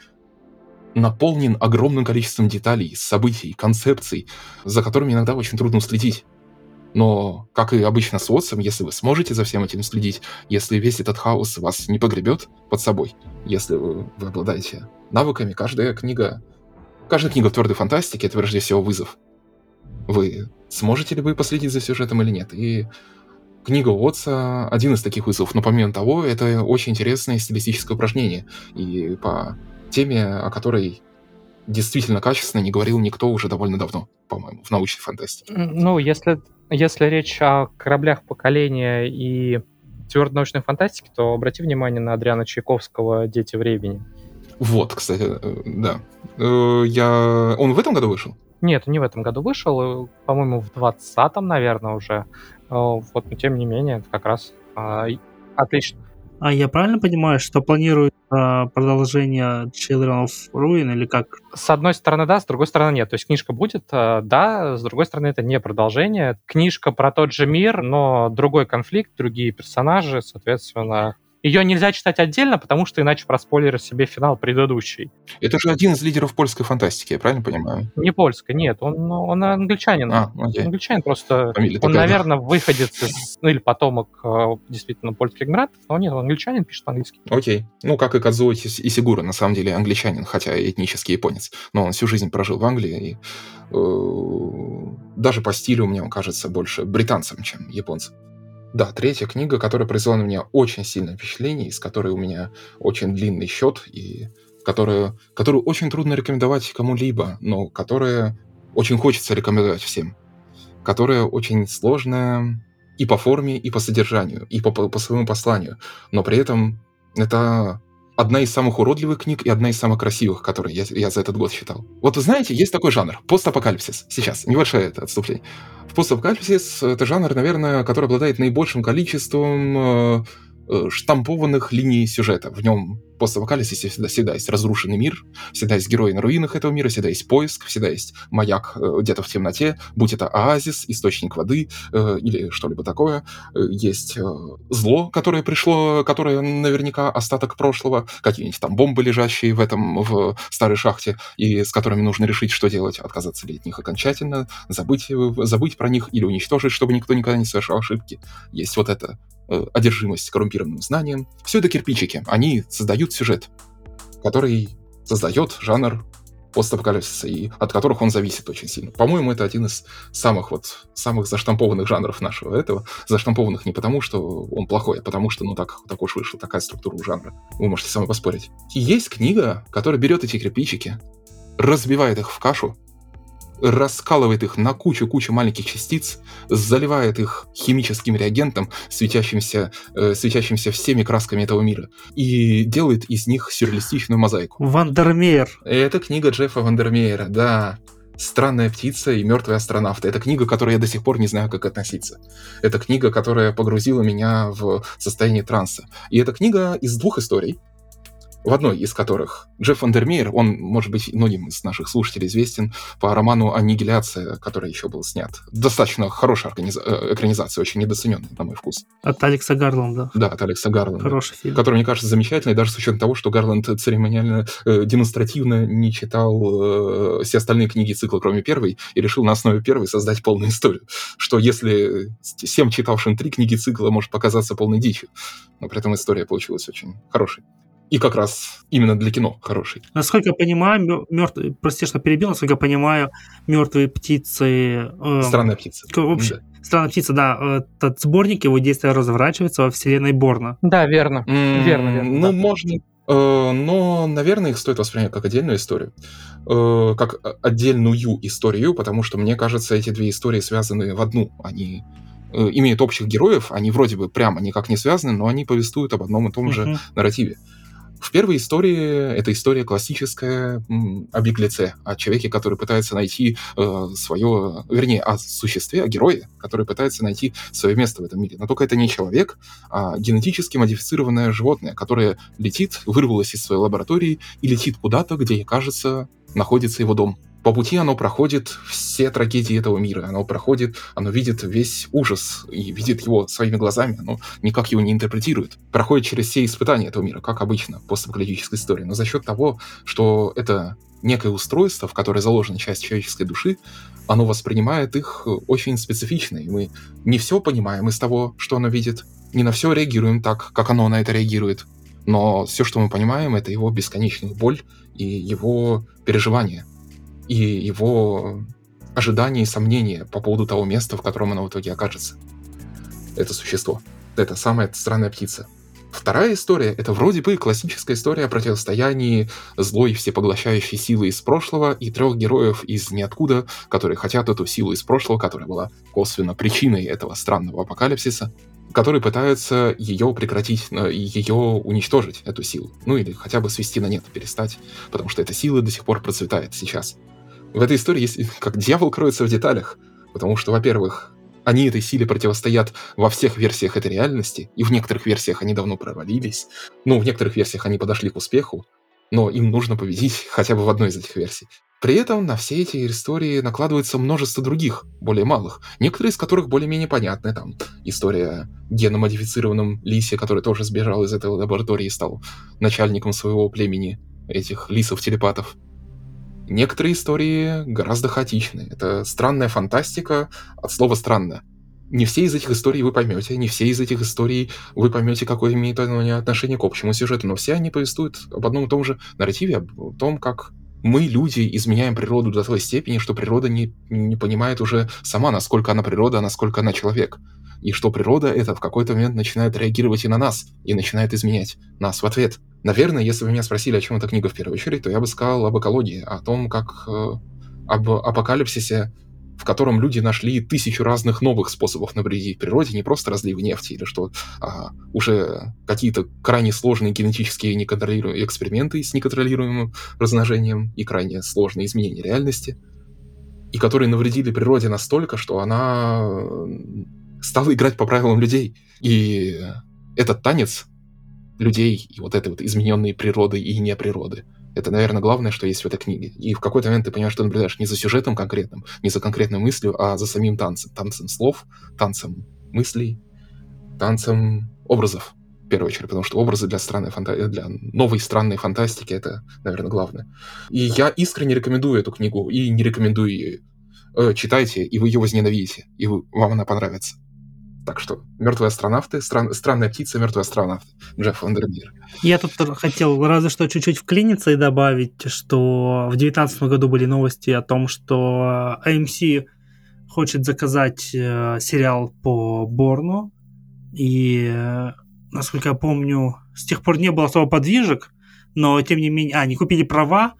[SPEAKER 3] наполнен огромным количеством деталей, событий, концепций, за которыми иногда очень трудно следить. Но, как и обычно с Уотсом, если вы сможете за всем этим следить, если весь этот хаос вас не погребет под собой, если вы, вы обладаете навыками, каждая книга, каждая книга в твердой фантастике — это прежде всего вызов. Вы сможете ли вы последить за сюжетом или нет? И книга Уотса — один из таких вызовов. Но помимо того, это очень интересное стилистическое упражнение. И по теме, о которой действительно качественно не говорил никто уже довольно давно, по-моему, в научной фантастике.
[SPEAKER 2] Ну, если, если речь о кораблях поколения и твердой научной фантастике, то обрати внимание на Адриана Чайковского «Дети времени».
[SPEAKER 3] Вот, кстати, э, да. Э, я... Он в этом году вышел?
[SPEAKER 2] Нет, не в этом году вышел, э, по-моему, в 20-м, наверное, уже. Вот, но тем не менее, это как раз а, отлично.
[SPEAKER 4] А я правильно понимаю, что планируют а, продолжение Children of Ruin или как?
[SPEAKER 2] С одной стороны, да, с другой стороны, нет. То есть книжка будет, а, да, с другой стороны, это не продолжение. Книжка про тот же мир, но другой конфликт, другие персонажи, соответственно, ее нельзя читать отдельно, потому что иначе проспойлеришь себе финал предыдущий.
[SPEAKER 3] Это же один из лидеров польской фантастики, я правильно понимаю?
[SPEAKER 2] Не польской, нет, он, он англичанин. А, окей. Англичанин просто, Фамилия он, наверное, да. выходец из, ну или потомок э, действительно польских иммигрантов, но нет, он англичанин, пишет английский.
[SPEAKER 3] Окей. Ну, как и Кадзуо Исигура, на самом деле англичанин, хотя этнический японец. Но он всю жизнь прожил в Англии, и э, даже по стилю мне он кажется больше британцем, чем японцем. Да, третья книга, которая произвела на меня очень сильное впечатление, из которой у меня очень длинный счет, и которую, которую очень трудно рекомендовать кому-либо, но которая очень хочется рекомендовать всем. Которая очень сложная и по форме, и по содержанию, и по, по своему посланию. Но при этом это одна из самых уродливых книг и одна из самых красивых, которые я, я за этот год читал. Вот вы знаете, есть такой жанр – постапокалипсис. Сейчас, небольшое это отступление. В постапокалипсис – это жанр, наверное, который обладает наибольшим количеством э, штампованных линий сюжета. В нем постапокалипсисе всегда, всегда есть разрушенный мир, всегда есть герои на руинах этого мира, всегда есть поиск, всегда есть маяк э, где-то в темноте, будь это оазис, источник воды э, или что-либо такое. Э, есть э, зло, которое пришло, которое наверняка остаток прошлого, какие-нибудь там бомбы, лежащие в этом, в старой шахте, и с которыми нужно решить, что делать, отказаться ли от них окончательно, забыть, э, забыть про них или уничтожить, чтобы никто никогда не совершал ошибки. Есть вот это э, одержимость коррумпированным знанием. Все это кирпичики. Они создают сюжет, который создает жанр постапокалипсиса, и от которых он зависит очень сильно. По-моему, это один из самых вот самых заштампованных жанров нашего этого. Заштампованных не потому, что он плохой, а потому что, ну, так, так уж вышла такая структура у жанра. Вы можете мной поспорить. И есть книга, которая берет эти кирпичики, разбивает их в кашу, раскалывает их на кучу-кучу маленьких частиц, заливает их химическим реагентом, светящимся, э, светящимся всеми красками этого мира, и делает из них сюрреалистичную мозаику.
[SPEAKER 4] Вандермеер.
[SPEAKER 3] Это книга Джеффа Вандермеера, да. «Странная птица и мертвые астронавты». Это книга, к которой я до сих пор не знаю, как относиться. Это книга, которая погрузила меня в состояние транса. И это книга из двух историй в одной из которых Джефф Вандермеер, он, может быть, многим из наших слушателей известен по роману «Аннигиляция», который еще был снят. Достаточно хорошая организа- э, экранизация, очень недооцененная, на мой вкус.
[SPEAKER 4] От Алекса Гарланда.
[SPEAKER 3] Да, от Алекса Гарланда.
[SPEAKER 4] Хороший фильм.
[SPEAKER 3] Который, мне кажется, замечательный, даже с учетом того, что Гарланд церемониально, э, демонстративно не читал э, все остальные книги цикла, кроме первой, и решил на основе первой создать полную историю. Что если всем читавшим три книги цикла может показаться полной дичью, но при этом история получилась очень хорошей. И как раз именно для кино хороший.
[SPEAKER 4] Насколько я понимаю, мертвые, прости, что перебил, насколько я понимаю, мертвые птицы...
[SPEAKER 3] Э, Странная птица.
[SPEAKER 4] Вообще, да. Странная птица, да. Этот сборник, его действие разворачивается во вселенной Борна.
[SPEAKER 2] Да, верно. Mm, верно, верно.
[SPEAKER 3] Ну, да. можно э, но, наверное, их стоит воспринять как отдельную историю, э, как отдельную историю, потому что, мне кажется, эти две истории связаны в одну. Они имеют общих героев, они вроде бы прямо никак не связаны, но они повествуют об одном и том же нарративе. В первой истории это история классическая о беглеце, о человеке, который пытается найти э, свое, вернее, о существе, о герое, который пытается найти свое место в этом мире. Но только это не человек, а генетически модифицированное животное, которое летит, вырвалось из своей лаборатории и летит куда-то, где, кажется, находится его дом. По пути оно проходит все трагедии этого мира, оно проходит, оно видит весь ужас и видит его своими глазами, оно никак его не интерпретирует. Проходит через все испытания этого мира, как обычно, постапокалиптической истории. Но за счет того, что это некое устройство, в которое заложена часть человеческой души, оно воспринимает их очень специфично, и мы не все понимаем из того, что оно видит, не на все реагируем так, как оно на это реагирует. Но все, что мы понимаем, это его бесконечную боль и его переживания и его ожидания и сомнения по поводу того места, в котором оно в итоге окажется. Это существо. Это самая странная птица. Вторая история — это вроде бы классическая история о противостоянии злой всепоглощающей силы из прошлого и трех героев из ниоткуда, которые хотят эту силу из прошлого, которая была косвенно причиной этого странного апокалипсиса, которые пытаются ее прекратить, э, ее уничтожить, эту силу. Ну или хотя бы свести на нет, перестать, потому что эта сила до сих пор процветает сейчас. В этой истории есть как дьявол кроется в деталях, потому что, во-первых, они этой силе противостоят во всех версиях этой реальности, и в некоторых версиях они давно провалились, ну, в некоторых версиях они подошли к успеху, но им нужно победить хотя бы в одной из этих версий. При этом на все эти истории накладывается множество других, более малых, некоторые из которых более-менее понятны. Там история геномодифицированном лисе, который тоже сбежал из этой лаборатории и стал начальником своего племени, этих лисов-телепатов. Некоторые истории гораздо хаотичны. Это странная фантастика от слова «странно». Не все из этих историй вы поймете, не все из этих историй вы поймете, какое имеет отношение к общему сюжету, но все они повествуют об одном и том же нарративе, о том, как мы, люди, изменяем природу до той степени, что природа не, не понимает уже сама, насколько она природа, а насколько она человек. И что природа это в какой-то момент начинает реагировать и на нас, и начинает изменять нас в ответ. Наверное, если бы меня спросили, о чем эта книга в первую очередь, то я бы сказал об экологии, о том, как э, об апокалипсисе в котором люди нашли тысячу разных новых способов навредить природе, не просто разлив нефти или что, а уже какие-то крайне сложные генетические неконтролируемые эксперименты с неконтролируемым размножением и крайне сложные изменения реальности, и которые навредили природе настолько, что она стала играть по правилам людей. И этот танец людей и вот этой вот измененной природы и не природы – это, наверное, главное, что есть в этой книге. И в какой-то момент ты понимаешь, что наблюдаешь не за сюжетом конкретным, не за конкретной мыслью, а за самим танцем. Танцем слов, танцем мыслей, танцем образов, в первую очередь, потому что образы для, странной фанта... для новой странной фантастики — это, наверное, главное. И я искренне рекомендую эту книгу, и не рекомендую ее. Э, читайте, и вы ее возненавидите, и вам она понравится. Так что «Мертвые астронавты», стран, «Странная птица», «Мертвые астронавты», Джефф Вандермир.
[SPEAKER 4] Я тут хотел разве что чуть-чуть вклиниться и добавить, что в 2019 году были новости о том, что AMC хочет заказать э, сериал по Борну, и, э, насколько я помню, с тех пор не было особо подвижек, но тем не менее, а, они купили права,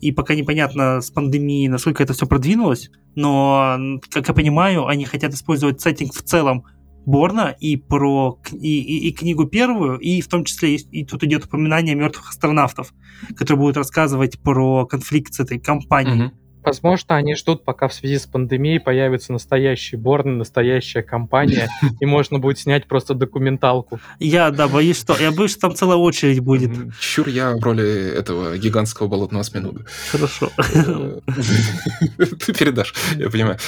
[SPEAKER 4] и пока непонятно с пандемией, насколько это все продвинулось, но, как я понимаю, они хотят использовать сеттинг в целом Борна и про и, и, и книгу первую, и в том числе и, и тут идет упоминание мертвых астронавтов, которые будут рассказывать про конфликт с этой компанией.
[SPEAKER 2] Угу. Возможно, они ждут, пока в связи с пандемией появится настоящий Борн, настоящая компания, и можно будет снять просто документалку.
[SPEAKER 4] Я, да, боюсь, что... Я боюсь, что там целая очередь будет.
[SPEAKER 3] Чур я в роли этого гигантского болотного осьминога.
[SPEAKER 4] Хорошо.
[SPEAKER 3] Э, ты передашь, я понимаю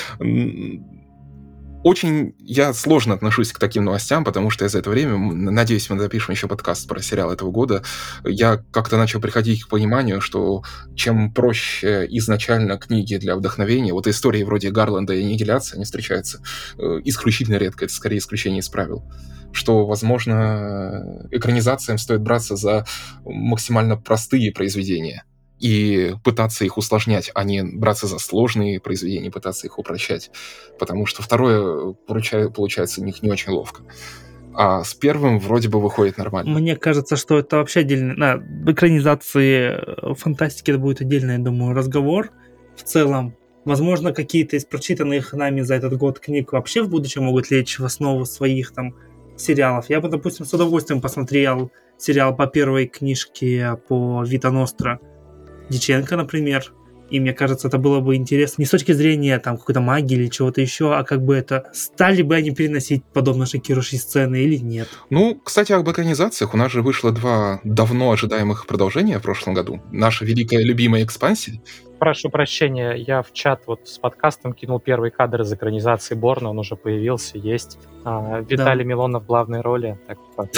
[SPEAKER 3] очень я сложно отношусь к таким новостям, потому что я за это время, надеюсь, мы запишем еще подкаст про сериал этого года, я как-то начал приходить к пониманию, что чем проще изначально книги для вдохновения, вот истории вроде Гарланда и Аннигиляции, они встречаются э, исключительно редко, это скорее исключение из правил что, возможно, экранизациям стоит браться за максимально простые произведения, и пытаться их усложнять, а не браться за сложные произведения, пытаться их упрощать. Потому что второе получается у них не очень ловко. А с первым вроде бы выходит нормально.
[SPEAKER 4] Мне кажется, что это вообще отдельно. На экранизации э, фантастики это будет отдельный, я думаю, разговор. В целом, возможно, какие-то из прочитанных нами за этот год книг вообще в будущем могут лечь в основу своих там сериалов. Я бы, допустим, с удовольствием посмотрел сериал по первой книжке по Вита Ностра Диченко, например. И мне кажется, это было бы интересно не с точки зрения там какой-то магии или чего-то еще, а как бы это стали бы они переносить подобно шокирующие сцены или нет.
[SPEAKER 3] Ну, кстати, об экранизациях. У нас же вышло два давно ожидаемых продолжения в прошлом году. Наша великая любимая экспансия.
[SPEAKER 2] Прошу прощения, я в чат вот с подкастом кинул первый кадр из экранизации Борна, он уже появился, есть. А, Виталий да. Милонов в главной роли. Так,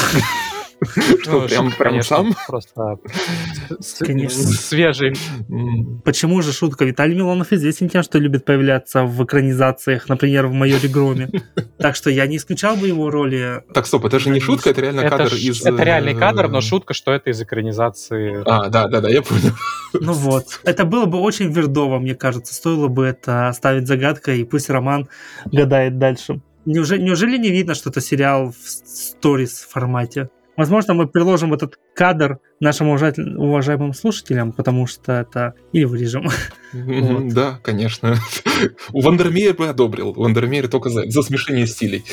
[SPEAKER 3] Что, ну, прям, прям сам?
[SPEAKER 2] Просто свежий.
[SPEAKER 4] Почему же шутка? Виталий Милонов известен тем, что любит появляться в экранизациях, например, в «Майоре Громе». Так что я не исключал бы его роли.
[SPEAKER 3] Так, стоп, это же не шутка, это реально кадр из...
[SPEAKER 2] Это реальный кадр, но шутка, что это из экранизации.
[SPEAKER 3] А, да, да, да, я понял.
[SPEAKER 4] Ну вот. Это было бы очень вердово, мне кажется. Стоило бы это оставить загадкой, и пусть Роман гадает дальше. Неужели, неужели не видно, что это сериал в сторис формате? Возможно, мы приложим этот кадр нашим уважаемым слушателям, потому что это... Или вырежем. Вот.
[SPEAKER 3] Да, конечно. Вандермеер бы одобрил. Вандермеер только за, за смешение стилей.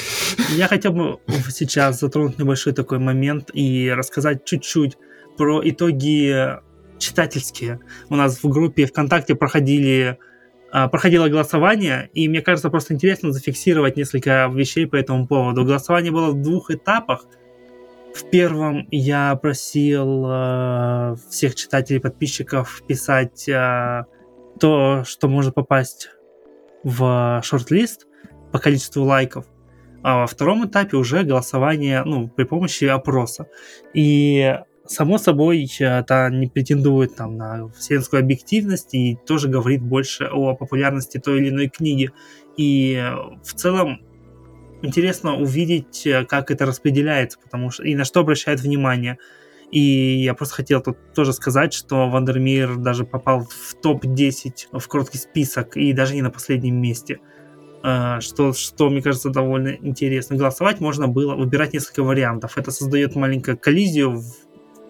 [SPEAKER 4] Я хотел бы сейчас затронуть небольшой такой момент и рассказать чуть-чуть про итоги читательские. У нас в группе ВКонтакте проходили а, проходило голосование, и мне кажется просто интересно зафиксировать несколько вещей по этому поводу. Голосование было в двух этапах. В первом я просил э, всех читателей, подписчиков писать э, то, что может попасть в шорт-лист по количеству лайков. А во втором этапе уже голосование ну, при помощи опроса. И само собой, это не претендует там, на вселенскую объективность и тоже говорит больше о популярности той или иной книги. И в целом интересно увидеть, как это распределяется, потому что и на что обращают внимание. И я просто хотел тут тоже сказать, что Вандермир даже попал в топ-10 в короткий список и даже не на последнем месте. А, Что, что, мне кажется, довольно интересно. Голосовать можно было, выбирать несколько вариантов. Это создает маленькую коллизию в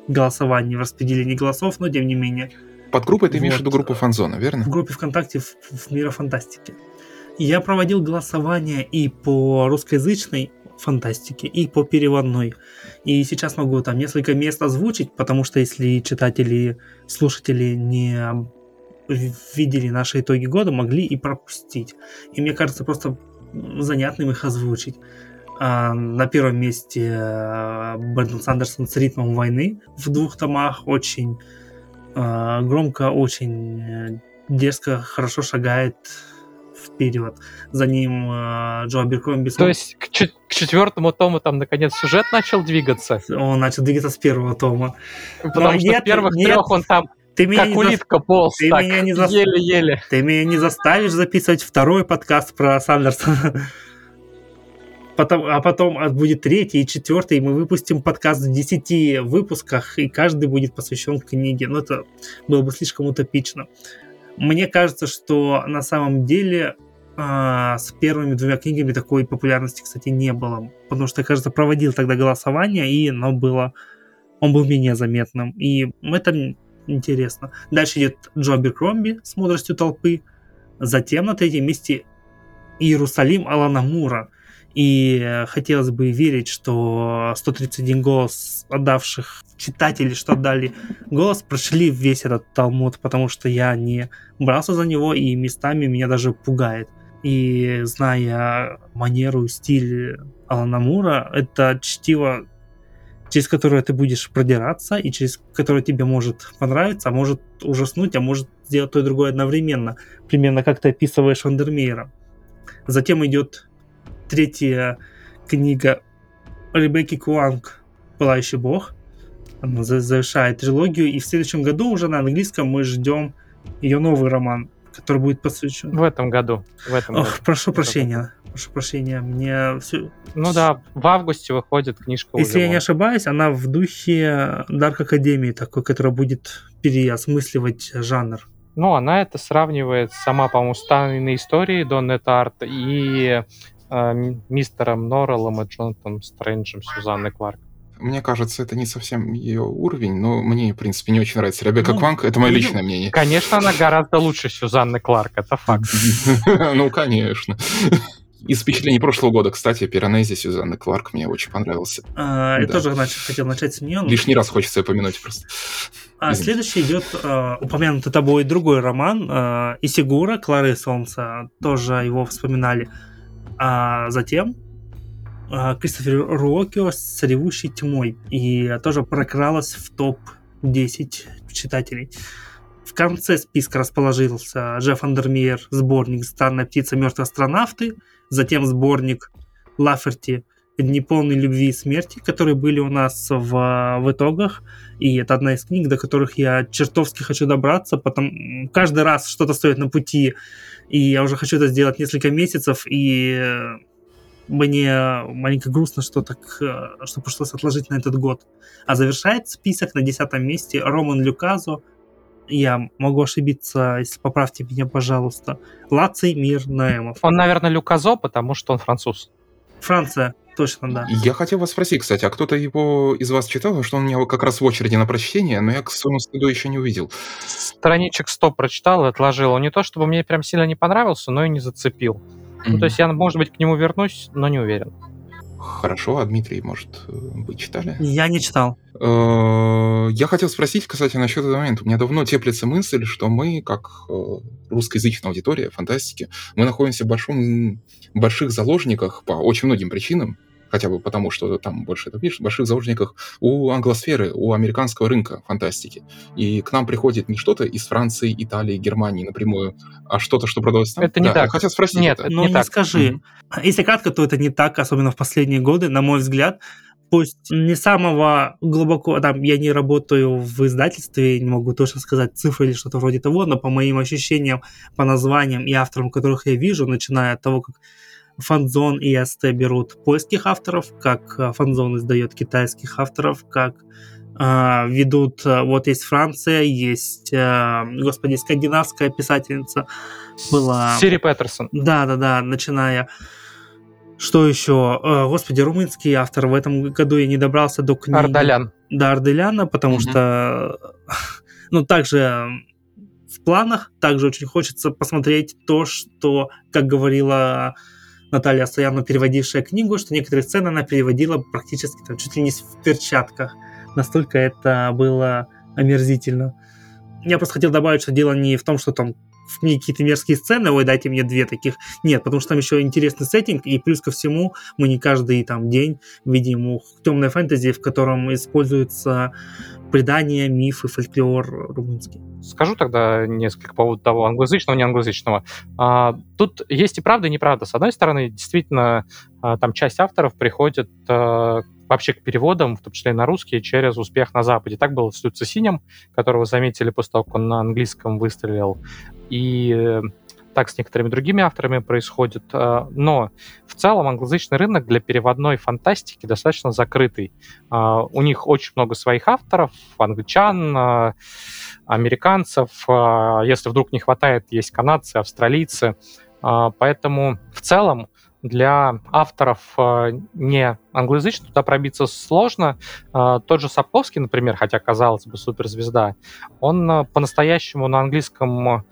[SPEAKER 4] голосовании, в распределении голосов, но тем не менее.
[SPEAKER 3] Под группой ты имеешь в
[SPEAKER 4] Вот.
[SPEAKER 3] виду группу фанзона, верно?
[SPEAKER 4] В группе ВКонтакте в, в Мира Фантастики. Я проводил голосование и по русскоязычной фантастике, и по переводной. И сейчас могу там несколько мест озвучить, потому что если читатели, слушатели не видели наши итоги года, могли и пропустить. И мне кажется, просто занятным их озвучить. А, На первом месте э, Брэндон Сандерсон с ритмом войны в двух томах очень э, громко, очень э, дерзко, хорошо шагает вперед. За ним э, Джо Аберкромби.
[SPEAKER 2] То есть к, чет- к четвертому тому там наконец сюжет начал двигаться,
[SPEAKER 4] он начал двигаться с первого тома.
[SPEAKER 2] потому что
[SPEAKER 4] нет,
[SPEAKER 2] в первых
[SPEAKER 4] нет,
[SPEAKER 2] трех он там
[SPEAKER 4] Ты меня,
[SPEAKER 2] как
[SPEAKER 4] не,
[SPEAKER 2] улитка полз,
[SPEAKER 4] ты
[SPEAKER 2] так,
[SPEAKER 4] меня не зас-
[SPEAKER 2] еле-еле.
[SPEAKER 4] ты меня не заставишь записывать второй подкаст про Сандерсона. Потом, а потом а, будет третий и четвертый, и мы выпустим подкаст в 10 выпусках, и каждый будет посвящен книге. Но это было бы слишком утопично. Мне кажется, что на самом деле а, с первыми двумя книгами такой популярности, кстати, не было. Потому что, кажется, проводил тогда голосование, и оно было, он был менее заметным. И это интересно. Дальше идет Джо Аберкромби с мудростью толпы. Затем на третьем месте Иерусалим Алана Мура. И э, хотелось бы верить, что 131 голос отдавших читателей, что отдали голос, прошли весь этот Талмуд, потому что я не брался за него, и местами меня даже пугает. И зная манеру стиль Алана Мура, это чтиво, через которое ты будешь продираться, и через которое тебе может понравиться, а может ужаснуть, а может сделать то и другое одновременно. Примерно как ты описываешь Вандермеера. Затем идет третья книга Ребекки Куанг «Пылающий бог». Она завершает трилогию, и в следующем году уже на английском мы ждем ее новый роман, который будет посвящен...
[SPEAKER 2] В этом году. В этом году.
[SPEAKER 4] Ох, прошу
[SPEAKER 2] Это
[SPEAKER 4] прощения. Прошу прощения, мне все...
[SPEAKER 2] Ну да, в августе выходит книжка
[SPEAKER 4] Если я не ошибаюсь, она в духе Дарк Академии такой, которая будет переосмысливать жанр.
[SPEAKER 2] Ну, она это сравнивает сама, по-моему, с тайной историей Доннета Арт и э, мистером Норреллом и Джонатаном Стрэнджем Сюзанны Кларк.
[SPEAKER 3] Мне кажется, это не совсем ее уровень, но мне, в принципе, не очень нравится. Ребекка
[SPEAKER 4] Ну,
[SPEAKER 3] Кванг, это мое
[SPEAKER 4] ну,
[SPEAKER 3] личное мнение.
[SPEAKER 2] Конечно, она гораздо лучше Сюзанны Кларк, это факт.
[SPEAKER 3] Ну, конечно. Из впечатлений прошлого года, кстати, Пиранези Сюзанны Кларк мне очень понравился.
[SPEAKER 4] А, Я
[SPEAKER 3] Да.
[SPEAKER 4] тоже нач- хотел начать с нее. но-
[SPEAKER 3] Лишний раз хочется ее помянуть просто.
[SPEAKER 4] А
[SPEAKER 3] Извините.
[SPEAKER 4] следующий идет э, упомянутый тобой другой роман э, Исигура, Клары Солнца. Тоже его вспоминали. А затем Кристофер Руокио с «Царевущей тьмой». И тоже прокралась в топ-10 читателей. В конце списка расположился Джефф Андермейер, сборник «Странная птица. Мертвые астронавты». Затем сборник Лаферти «Дни любви и смерти», которые были у нас в, в итогах. И это одна из книг, до которых я чертовски хочу добраться, потому каждый раз что-то стоит на пути, и я уже хочу это сделать несколько месяцев, и мне маленько грустно, что так, э, что пришлось отложить на этот год. А завершает список на десятом месте Роман Люказо. Я могу ошибиться, если поправьте меня, пожалуйста. Лаций Мир Наэмов.
[SPEAKER 2] Он, наверное, Люказо, потому что он француз.
[SPEAKER 4] Франция. точно, да.
[SPEAKER 3] Я хотел вас спросить, кстати, а кто-то его из вас читал, что он у меня как раз в очереди на прочтение, но я к своему стыду еще не увидел.
[SPEAKER 2] Страничек 100 прочитал и отложил. Он не то, чтобы мне прям сильно не понравился, но и не зацепил. Ну, то есть я, может быть, к нему вернусь, но не уверен.
[SPEAKER 3] Хорошо, а Дмитрий, может, вы читали?
[SPEAKER 4] Я не читал.
[SPEAKER 3] Э, Я хотел спросить, кстати, насчет этого момента. У меня давно теплится мысль, что мы, как э, русскоязычная аудитория фантастики, мы находимся в большом, больших заложниках по очень многим причинам, хотя бы потому, что там больше это пишет, больших заложниках у англосферы, у американского рынка фантастики. И к нам приходит не что-то из Франции, Италии, Германии напрямую, а что-то, что продалось там.
[SPEAKER 2] Это не
[SPEAKER 3] Да,
[SPEAKER 2] так.
[SPEAKER 3] Я хотел спросить
[SPEAKER 2] Нет,
[SPEAKER 3] это.
[SPEAKER 4] Ну,
[SPEAKER 2] не
[SPEAKER 4] не,
[SPEAKER 2] так.
[SPEAKER 4] скажи.
[SPEAKER 3] Мгм.
[SPEAKER 4] Если кратко, то это не так, особенно в последние годы, на мой взгляд. Пусть не самого глубоко, там, я не работаю в издательстве, не могу точно сказать цифры или что-то вроде того, но по моим ощущениям, по названиям и авторам, которых я вижу, начиная от того, как Фанзон и СТ берут польских авторов, как э, Фанзон издает китайских авторов, как э, ведут, э, вот есть Франция, есть, э, господи, скандинавская писательница была...
[SPEAKER 2] Сири Петерсон.
[SPEAKER 4] Да, да, да, начиная. Что еще? Э, Господи, румынский автор. В этом году я не добрался до книги.
[SPEAKER 2] Ардалян.
[SPEAKER 4] До Арделяна, потому
[SPEAKER 3] Мгм.
[SPEAKER 4] что, ну, также в планах, также очень хочется посмотреть то, что, как говорила Наталья Стоянова, переводившая книгу, что некоторые сцены она переводила практически там, чуть ли не в перчатках. Настолько это было омерзительно. Я просто хотел добавить, что дело не в том, что там в книге какие-то мерзкие сцены, ой, дайте мне две таких. Нет, потому что там еще интересный сеттинг, и плюс ко всему мы не каждый там день видим темное фэнтези, в котором используются предания, мифы, фольклор румынский.
[SPEAKER 2] Скажу тогда несколько по поводу того, англоязычного, не англоязычного. А, тут есть и правда, и неправда. С одной стороны, действительно, а, там часть авторов приходит а, вообще к переводам, в том числе и на русский, через успех на Западе. Так было с Люци Синем, которого заметили после того, как он на английском выстрелил. И э, так с некоторыми другими авторами происходит. А, Но в целом англоязычный рынок для переводной фантастики достаточно закрытый. А, У них очень много своих авторов, англичан, американцев. Если вдруг не хватает, есть канадцы, австралийцы. Поэтому в целом для авторов а, не англоязычных туда пробиться сложно. А, Тот же Сапковский, например, хотя казалось бы суперзвезда, он а, по-настоящему на английском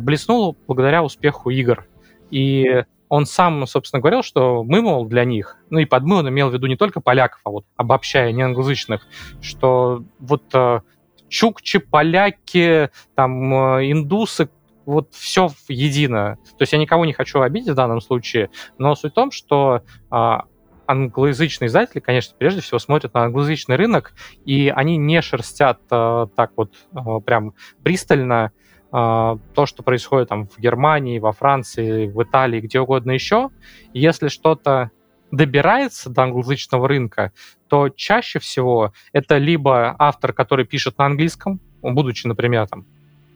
[SPEAKER 2] блеснул благодаря успеху игр. И он сам, собственно, говорил, что мы, мол, для них, ну и под мы он имел в виду не только поляков, а вот обобщая, не англоязычных, что вот э, чукчи, поляки, там, э, индусы, вот все едино. То есть я никого не хочу обидеть в данном случае, но суть в том, что а, англоязычные издатели, конечно, прежде всего смотрят на англоязычный рынок, и они не шерстят а, так вот а, прям пристально а, то, что происходит там в Германии, во Франции, в Италии, где угодно еще. Если что-то добирается до англоязычного рынка, то чаще всего это либо автор, который пишет на английском, будучи, например, там,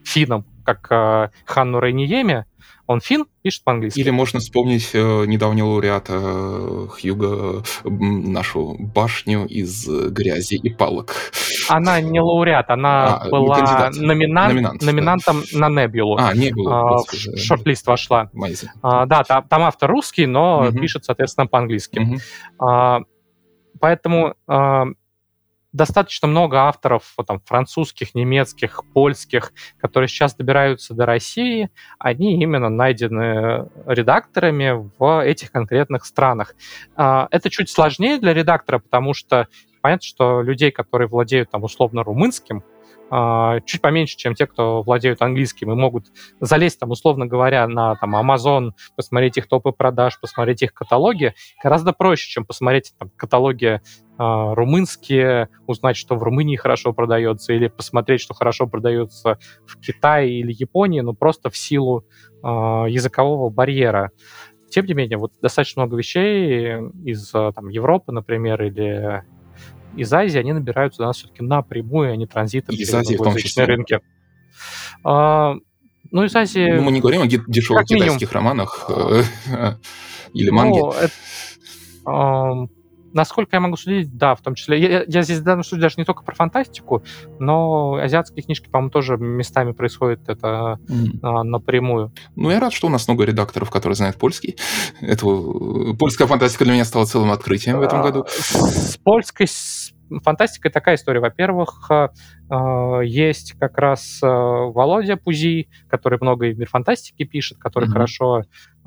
[SPEAKER 2] финном, как э, Ханну Рейниеме, он фин, пишет по-английски.
[SPEAKER 3] Или можно вспомнить э, недавнего лауреата э, Хьюга, м, нашу башню из э, грязи и палок.
[SPEAKER 2] Она не лауреат, она
[SPEAKER 3] А,
[SPEAKER 2] была
[SPEAKER 3] кандидат.
[SPEAKER 2] номинант,
[SPEAKER 3] Номинант, да.
[SPEAKER 2] номинантом на Небулу.
[SPEAKER 3] А, не было.
[SPEAKER 2] А, в шорт-лист вошла.
[SPEAKER 3] Извини.
[SPEAKER 2] А, да, там, там автор русский, но
[SPEAKER 3] Мгм.
[SPEAKER 2] пишет, соответственно, по-английски.
[SPEAKER 3] Мгм.
[SPEAKER 2] А, поэтому а, достаточно много авторов вот там, французских, немецких, польских, которые сейчас добираются до России, они именно найдены редакторами в этих конкретных странах. А, это чуть сложнее для редактора, потому что понятно, что людей, которые владеют там условно румынским, чуть поменьше, чем те, кто владеют английским и могут залезть там, условно говоря, на там, Amazon, посмотреть их топы продаж, посмотреть их каталоги, гораздо проще, чем посмотреть там, каталоги а, румынские, узнать, что в Румынии хорошо продается, или посмотреть, что хорошо продается в Китае или Японии, но просто в силу а, языкового барьера. Тем не менее, вот достаточно много вещей из а, там, Европы, например, или из Азии, они набираются у нас все-таки напрямую, а не транзитом
[SPEAKER 3] Из Азии в том числе.
[SPEAKER 2] рынки. А, ну, из Азии...
[SPEAKER 3] Ну, мы не говорим о дешевых
[SPEAKER 2] минимум.
[SPEAKER 3] китайских романах э, или манге.
[SPEAKER 2] Ну, это, насколько я могу судить, да, в том числе. Я, я здесь в данном случае даже не только про фантастику, но азиатские книжки, по-моему, тоже местами происходит это mm. а, напрямую.
[SPEAKER 3] Ну, я рад, что у нас много редакторов, которые знают польский. Это, польская фантастика для меня стала целым открытием в этом году.
[SPEAKER 2] С польской фантастика такая история. Во-первых, э, э, есть как раз э, Володя Пузи, который много и мир фантастики пишет, который mm-hmm. хорошо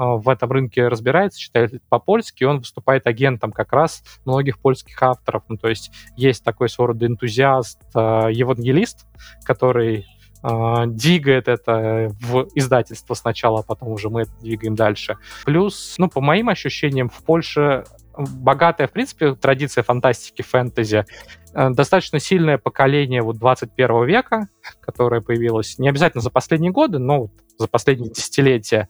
[SPEAKER 2] в этом рынке разбирается, читает по-польски, он выступает агентом как раз многих польских авторов. Ну, то есть есть такой своего рода энтузиаст, евангелист, который двигает это в издательство сначала, а потом уже мы это двигаем дальше. Плюс, ну, по моим ощущениям, в Польше богатая, в принципе, традиция фантастики, фэнтези, э, достаточно сильное поколение вот 21 века, которое появилось не обязательно за последние годы, но вот за последние десятилетия.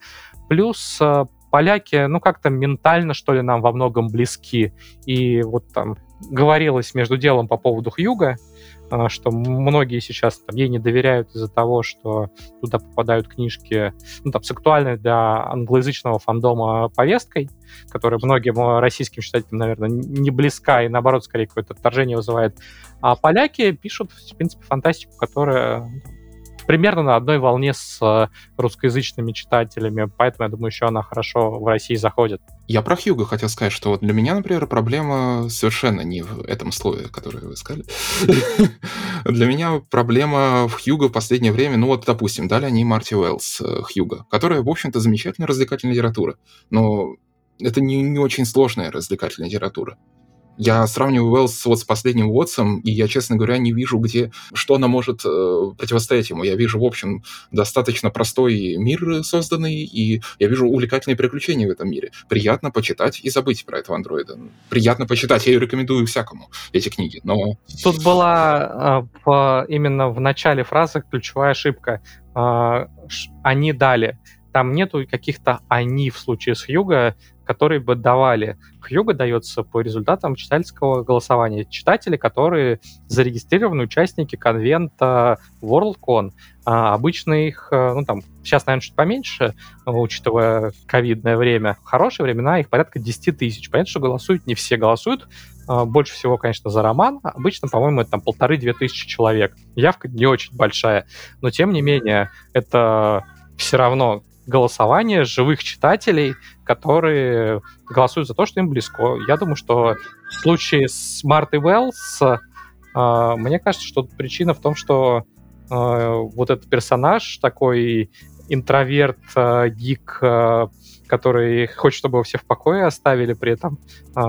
[SPEAKER 2] Плюс э, поляки, ну, как-то ментально, что ли, нам во многом близки. И вот там говорилось между делом по поводу Хьюга, а, что многие сейчас там, ей не доверяют из-за того, что туда попадают книжки, ну, там, с актуальной для англоязычного фандома повесткой, которая многим российским читателям, наверное, не близка и, наоборот, скорее какое-то отторжение вызывает. А поляки пишут, в принципе, фантастику, которая примерно на одной волне с э, русскоязычными читателями, поэтому, я думаю, еще она хорошо в России заходит.
[SPEAKER 3] Я про Хьюга хотел сказать, что вот для меня, например, проблема совершенно не в этом слое, который вы сказали. Для меня проблема в Хьюго в последнее время, ну вот, допустим, дали они Марти Уэллс э, Хьюга, которая, в общем-то, замечательная развлекательная литература, но это не, не очень сложная развлекательная литература. Я сравниваю Уэллс вот с последним Уотсом, и я, честно говоря, не вижу, где, что она может э, противостоять ему. Я вижу, в общем, достаточно простой мир созданный, и я вижу увлекательные приключения в этом мире. Приятно почитать и забыть про этого андроида. Приятно почитать, я ее рекомендую всякому, эти книги, но...
[SPEAKER 2] Тут была э, в, именно в начале фразы ключевая ошибка. Э, они дали там нету каких-то они в случае с Хьюго, которые бы давали. Хьюго дается по результатам читательского голосования. Читатели, которые зарегистрированы участники конвента WorldCon. А обычно их, э, ну там, сейчас, наверное, чуть поменьше, учитывая ковидное время. В хорошие времена их порядка 10 тысяч. Понятно, что голосуют не все. Голосуют э, больше всего, конечно, за роман. Обычно, по-моему, это там полторы-две тысячи человек. Явка не очень большая. Но, тем не менее, это все равно голосование живых читателей, которые голосуют за то, что им близко. Я думаю, что в случае с Мартой Уэллс, э, мне кажется, что причина в том, что э, вот этот персонаж такой интроверт, э, гик, э, который хочет, чтобы его все в покое оставили, при этом э,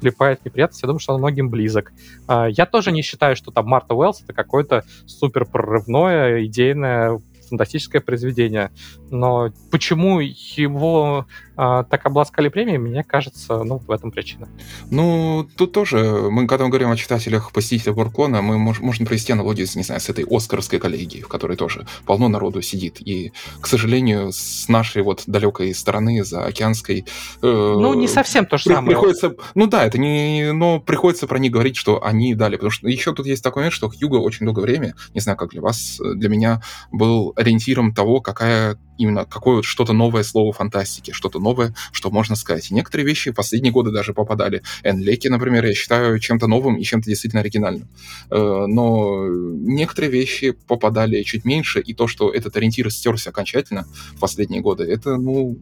[SPEAKER 2] влипает неприятность. Я думаю, что он многим близок. Э, я тоже не считаю, что там Марта Уэллс это какое-то супер прорывное, идейное фантастическое произведение. Но почему его а, так обласкали премии, мне кажется, ну, в этом причина.
[SPEAKER 3] Ну, тут тоже, мы когда мы говорим о читателях посетителя Буркона, мы мож, можем провести аналогию, не знаю, с этой Оскаровской коллегией, в которой тоже полно народу сидит. И, к сожалению, с нашей вот далекой стороны, за океанской...
[SPEAKER 2] Э, ну, не совсем то же при, самое.
[SPEAKER 3] Приходится, ну да, это не... Но приходится про них говорить, что они дали. Потому что еще тут есть такой момент, что Хьюго очень долгое время, не знаю, как для вас, для меня был ориентиром того, какая именно какое вот что-то новое слово фантастики, что-то новое, что можно сказать. И некоторые вещи в последние годы даже попадали. Энлеки, например, я считаю чем-то новым и чем-то действительно оригинальным. Э, но некоторые вещи попадали чуть меньше, и то, что этот ориентир стерся окончательно в последние годы, это, ну,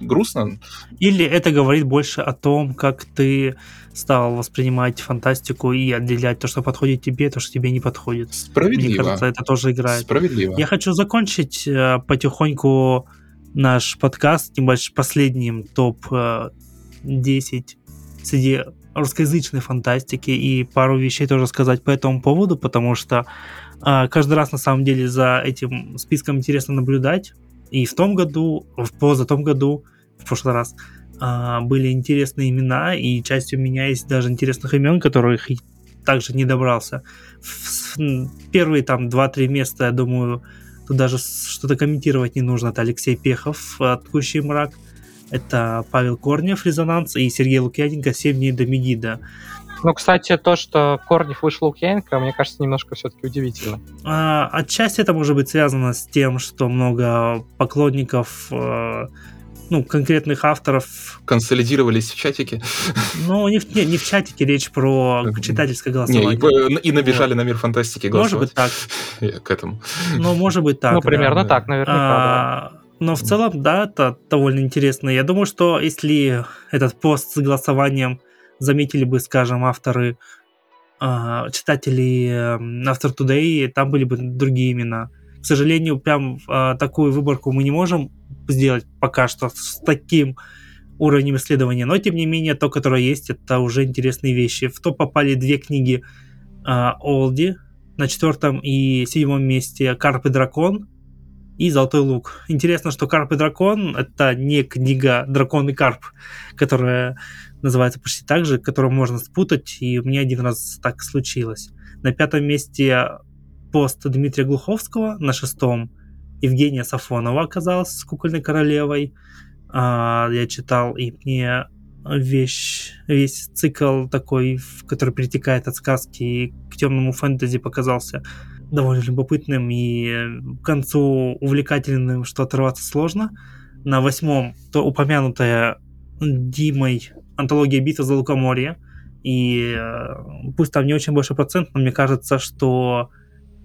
[SPEAKER 3] грустно.
[SPEAKER 4] Или это говорит больше о том, как ты стал воспринимать фантастику и отделять то, что подходит тебе, то, что тебе не подходит.
[SPEAKER 3] Справедливо.
[SPEAKER 4] Мне кажется, это тоже играет.
[SPEAKER 3] Справедливо.
[SPEAKER 4] Я хочу закончить э, потихоньку наш подкаст небольшим последним топ-10 э, среди русскоязычной фантастики и пару вещей тоже сказать по этому поводу, потому что э, каждый раз на самом деле за этим списком интересно наблюдать. И в том году, в позатом году, в прошлый раз, а, были интересные имена, и часть у меня есть даже интересных имен, которых также не добрался. В первые там 2-3 места, я думаю, тут даже что-то комментировать не нужно. Это Алексей Пехов, «Откущий мрак», это Павел Корнев, «Резонанс», и Сергей Лукьяненко «Семь дней до Мегида».
[SPEAKER 2] Ну, кстати, то, что Корнев вышел Лукьяненко, мне кажется, немножко все-таки удивительно.
[SPEAKER 4] А, отчасти это может быть связано с тем, что много поклонников э, ну, конкретных авторов.
[SPEAKER 3] Консолидировались в чатике.
[SPEAKER 4] Ну, не в, не, не в чатике, речь про читательское голосование.
[SPEAKER 3] Не, и, и набежали вот. на мир фантастики голосовать.
[SPEAKER 4] Может быть так.
[SPEAKER 3] К этому.
[SPEAKER 4] Ну, может быть так.
[SPEAKER 2] Ну, примерно да. так, наверняка,
[SPEAKER 4] а, да. Но в целом, да, это довольно интересно. Я думаю, что если этот пост с голосованием заметили бы, скажем, авторы, э, читатели э, Автор Today, там были бы другие имена. К сожалению, прям э, такую выборку мы не можем сделать пока что с таким уровнем исследования, но тем не менее то, которое есть, это уже интересные вещи. В топ попали две книги э, Олди на четвертом и седьмом месте Карп и Дракон и Золотой Лук. Интересно, что Карп и Дракон — это не книга Дракон и Карп, которая называется почти так же, которую можно спутать, и у меня один раз так случилось. На пятом месте пост Дмитрия Глуховского, на шестом Евгения Сафонова оказалась с «Кукольной королевой». А, я читал, и мне вещь, весь цикл такой, который перетекает от сказки к темному фэнтези показался довольно любопытным и к концу увлекательным, что оторваться сложно. На восьмом то упомянутая Димой антология битвы за Лукоморье. И э, пусть там не очень большой процент, но мне кажется, что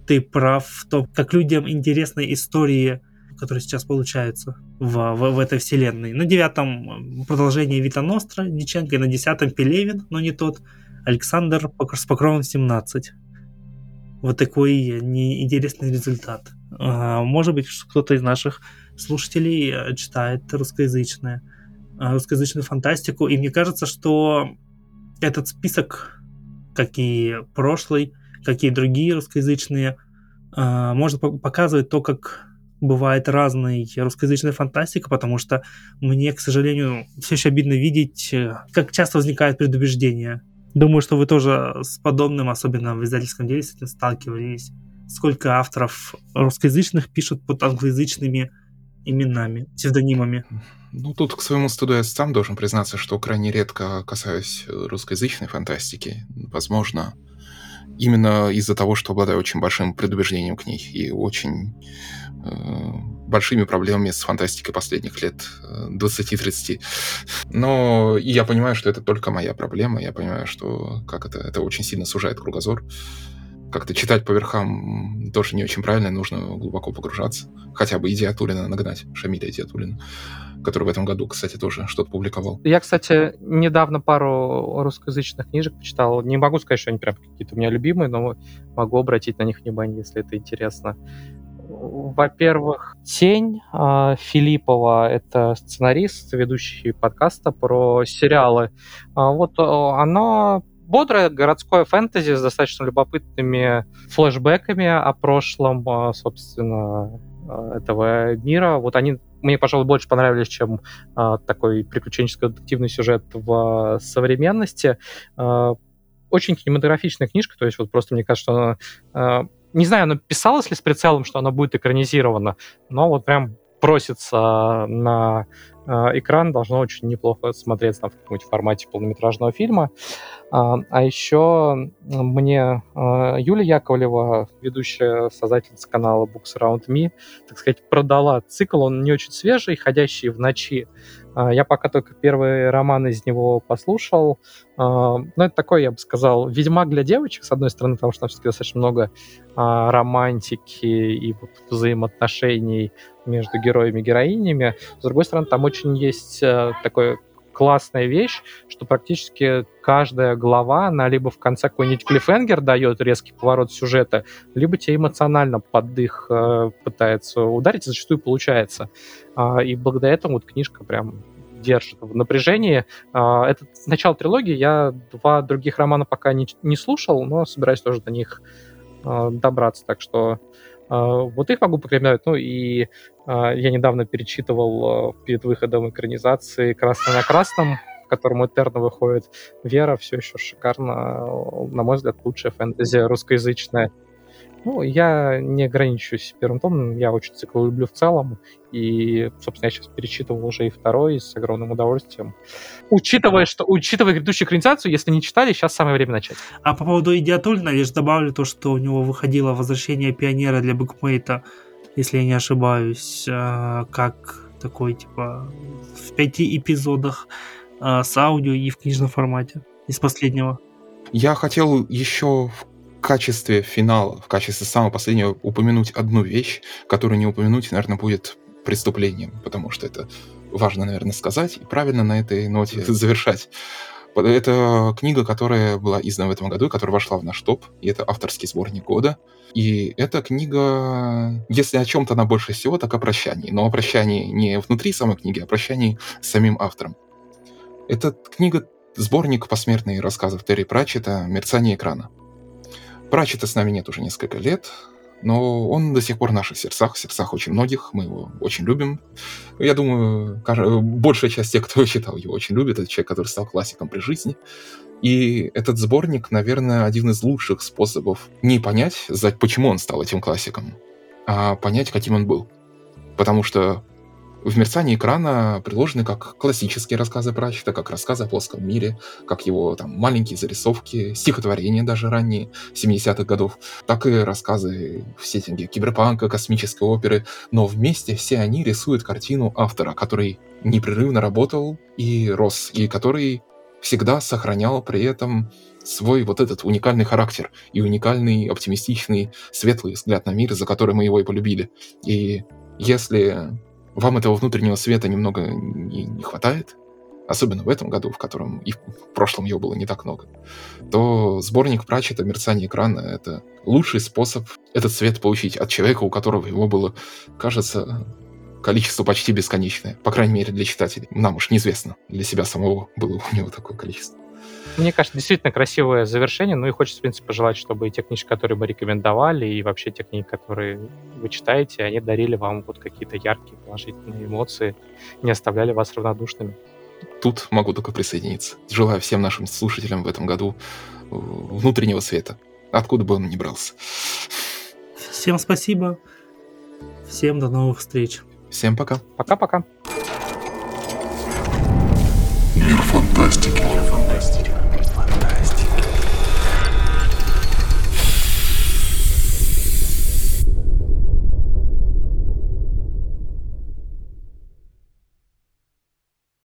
[SPEAKER 4] ты прав в том, как людям интересны истории, которые сейчас получаются в, в, в этой вселенной. На девятом продолжение Вита Ностра Диченко, и на десятом Пелевин, но не тот, Александр с покровом 17 вот такой неинтересный результат. А, может быть, кто-то из наших слушателей э, читает русскоязычное, э, русскоязычную фантастику, и мне кажется, что этот список, как и прошлый, как и другие русскоязычные, э, может показывать то, как бывает разной русскоязычная фантастика, потому что мне, к сожалению, все еще обидно видеть, как часто возникает предубеждение Думаю, что вы тоже с подобным, особенно в издательском деле, с этим сталкивались. Сколько авторов русскоязычных пишут под англоязычными именами, псевдонимами?
[SPEAKER 3] Ну, тут к своему стыду я сам должен признаться, что крайне редко касаюсь русскоязычной фантастики. Возможно, именно из-за того, что обладаю очень большим предубеждением к ней и очень э, большими проблемами с фантастикой последних лет 20-30. Э, Но я понимаю, что это только моя проблема. Я понимаю, что как это, это очень сильно сужает кругозор. Как-то читать по верхам тоже не очень правильно, нужно глубоко погружаться. Хотя бы Идиатулина нагнать, Шамиля Идиатулина, который в этом году, кстати, тоже что-то публиковал.
[SPEAKER 2] Я, кстати, недавно пару русскоязычных книжек почитал. Не могу сказать, что они прям какие-то у меня любимые, но могу обратить на них внимание, если это интересно. Во-первых, Тень э, Филиппова — это сценарист, ведущий подкаста про сериалы. А, вот э, она бодрое городское фэнтези с достаточно любопытными флешбэками о прошлом, э, собственно, этого мира. Вот они мне, пожалуй, больше понравились, чем э, такой приключенческо-детективный сюжет в современности. Очень кинематографичная книжка, то есть вот просто мне кажется, она не знаю, оно писалось ли с прицелом, что оно будет экранизировано, но вот прям просится на экран, должно очень неплохо смотреться там, в каком-нибудь формате полнометражного фильма. А, а еще мне э, Юля Яковлева, ведущая создательница канала Books Around Me, так сказать, продала цикл, он не очень свежий, «Ходящий в ночи», а, я пока только первый роман из него послушал. А, ну, это такой, я бы сказал, «Ведьмак для девочек», с одной стороны, потому что там все-таки достаточно много а, романтики и взаимоотношений между героями и героинями. С другой стороны, там очень есть такой классная вещь, что практически каждая глава, она либо в конце какой-нибудь клиффенгер дает резкий поворот сюжета, либо тебе эмоционально под их э, пытается ударить, и зачастую получается. Э, и благодаря этому вот книжка прям держит в напряжении. Э, это начало трилогии, я два других романа пока не, не слушал, но собираюсь тоже до них э, добраться, так что а, вот их могу порекомендовать. Ну и а, я недавно перечитывал а, перед выходом экранизации «Красный на красном», в котором Этерна выходит. Вера все еще шикарно. На мой взгляд, лучшая фэнтези русскоязычная. Ну, я не ограничиваюсь первым томом, я очень цикл люблю в целом, и, собственно, я сейчас перечитывал уже и второй с огромным удовольствием. Учитывая, что, учитывая грядущую экранизацию, если не читали, сейчас самое время начать.
[SPEAKER 4] А по поводу Идиатульна, лишь добавлю то, что у него выходило «Возвращение пионера» для букмейта, если я не ошибаюсь, а, как такой, типа, в пяти эпизодах а, с аудио и в книжном формате из последнего.
[SPEAKER 3] Я хотел еще в качестве финала, в качестве самого последнего упомянуть одну вещь, которую не упомянуть, наверное, будет преступлением, потому что это важно, наверное, сказать и правильно на этой ноте завершать. Это книга, которая была издана в этом году, которая вошла в наш топ, и это авторский сборник года. И эта книга, если о чем-то она больше всего, так о прощании. Но о прощании не внутри самой книги, а о прощании с самим автором. Эта книга — сборник посмертных рассказов Терри Пратчета «Мерцание экрана». Пратчета с нами нет уже несколько лет, но он до сих пор в наших сердцах, в сердцах очень многих, мы его очень любим. Я думаю, большая часть тех, кто читал его, очень любит. Это человек, который стал классиком при жизни. И этот сборник, наверное, один из лучших способов не понять, почему он стал этим классиком, а понять, каким он был. Потому что в мерцании экрана приложены как классические рассказы Пратчета, как рассказы о плоском мире, как его там маленькие зарисовки, стихотворения даже ранние, 70-х годов, так и рассказы в сеттинге киберпанка, космической оперы, но вместе все они рисуют картину автора, который непрерывно работал и рос, и который всегда сохранял при этом свой вот этот уникальный характер и уникальный, оптимистичный, светлый взгляд на мир, за который мы его и полюбили. И если вам этого внутреннего света немного не, не хватает, особенно в этом году, в котором и в прошлом его было не так много, то сборник Пратчета «Мерцание экрана» — это лучший способ этот свет получить от человека, у которого его было, кажется, количество почти бесконечное. По крайней мере, для читателей. Нам уж неизвестно. Для себя самого было у него такое количество.
[SPEAKER 2] Мне кажется, действительно красивое завершение. Ну и хочется, в принципе, пожелать, чтобы и те книжки, которые мы рекомендовали, и вообще те книги, которые вы читаете, они дарили вам вот какие-то яркие положительные эмоции, не оставляли вас равнодушными.
[SPEAKER 3] Тут могу только присоединиться. Желаю всем нашим слушателям в этом году э, внутреннего света, откуда бы он ни брался.
[SPEAKER 4] Всем спасибо. Всем до новых встреч.
[SPEAKER 3] Всем пока.
[SPEAKER 2] Пока-пока.
[SPEAKER 1] Мир фантастики. Мир фантастики.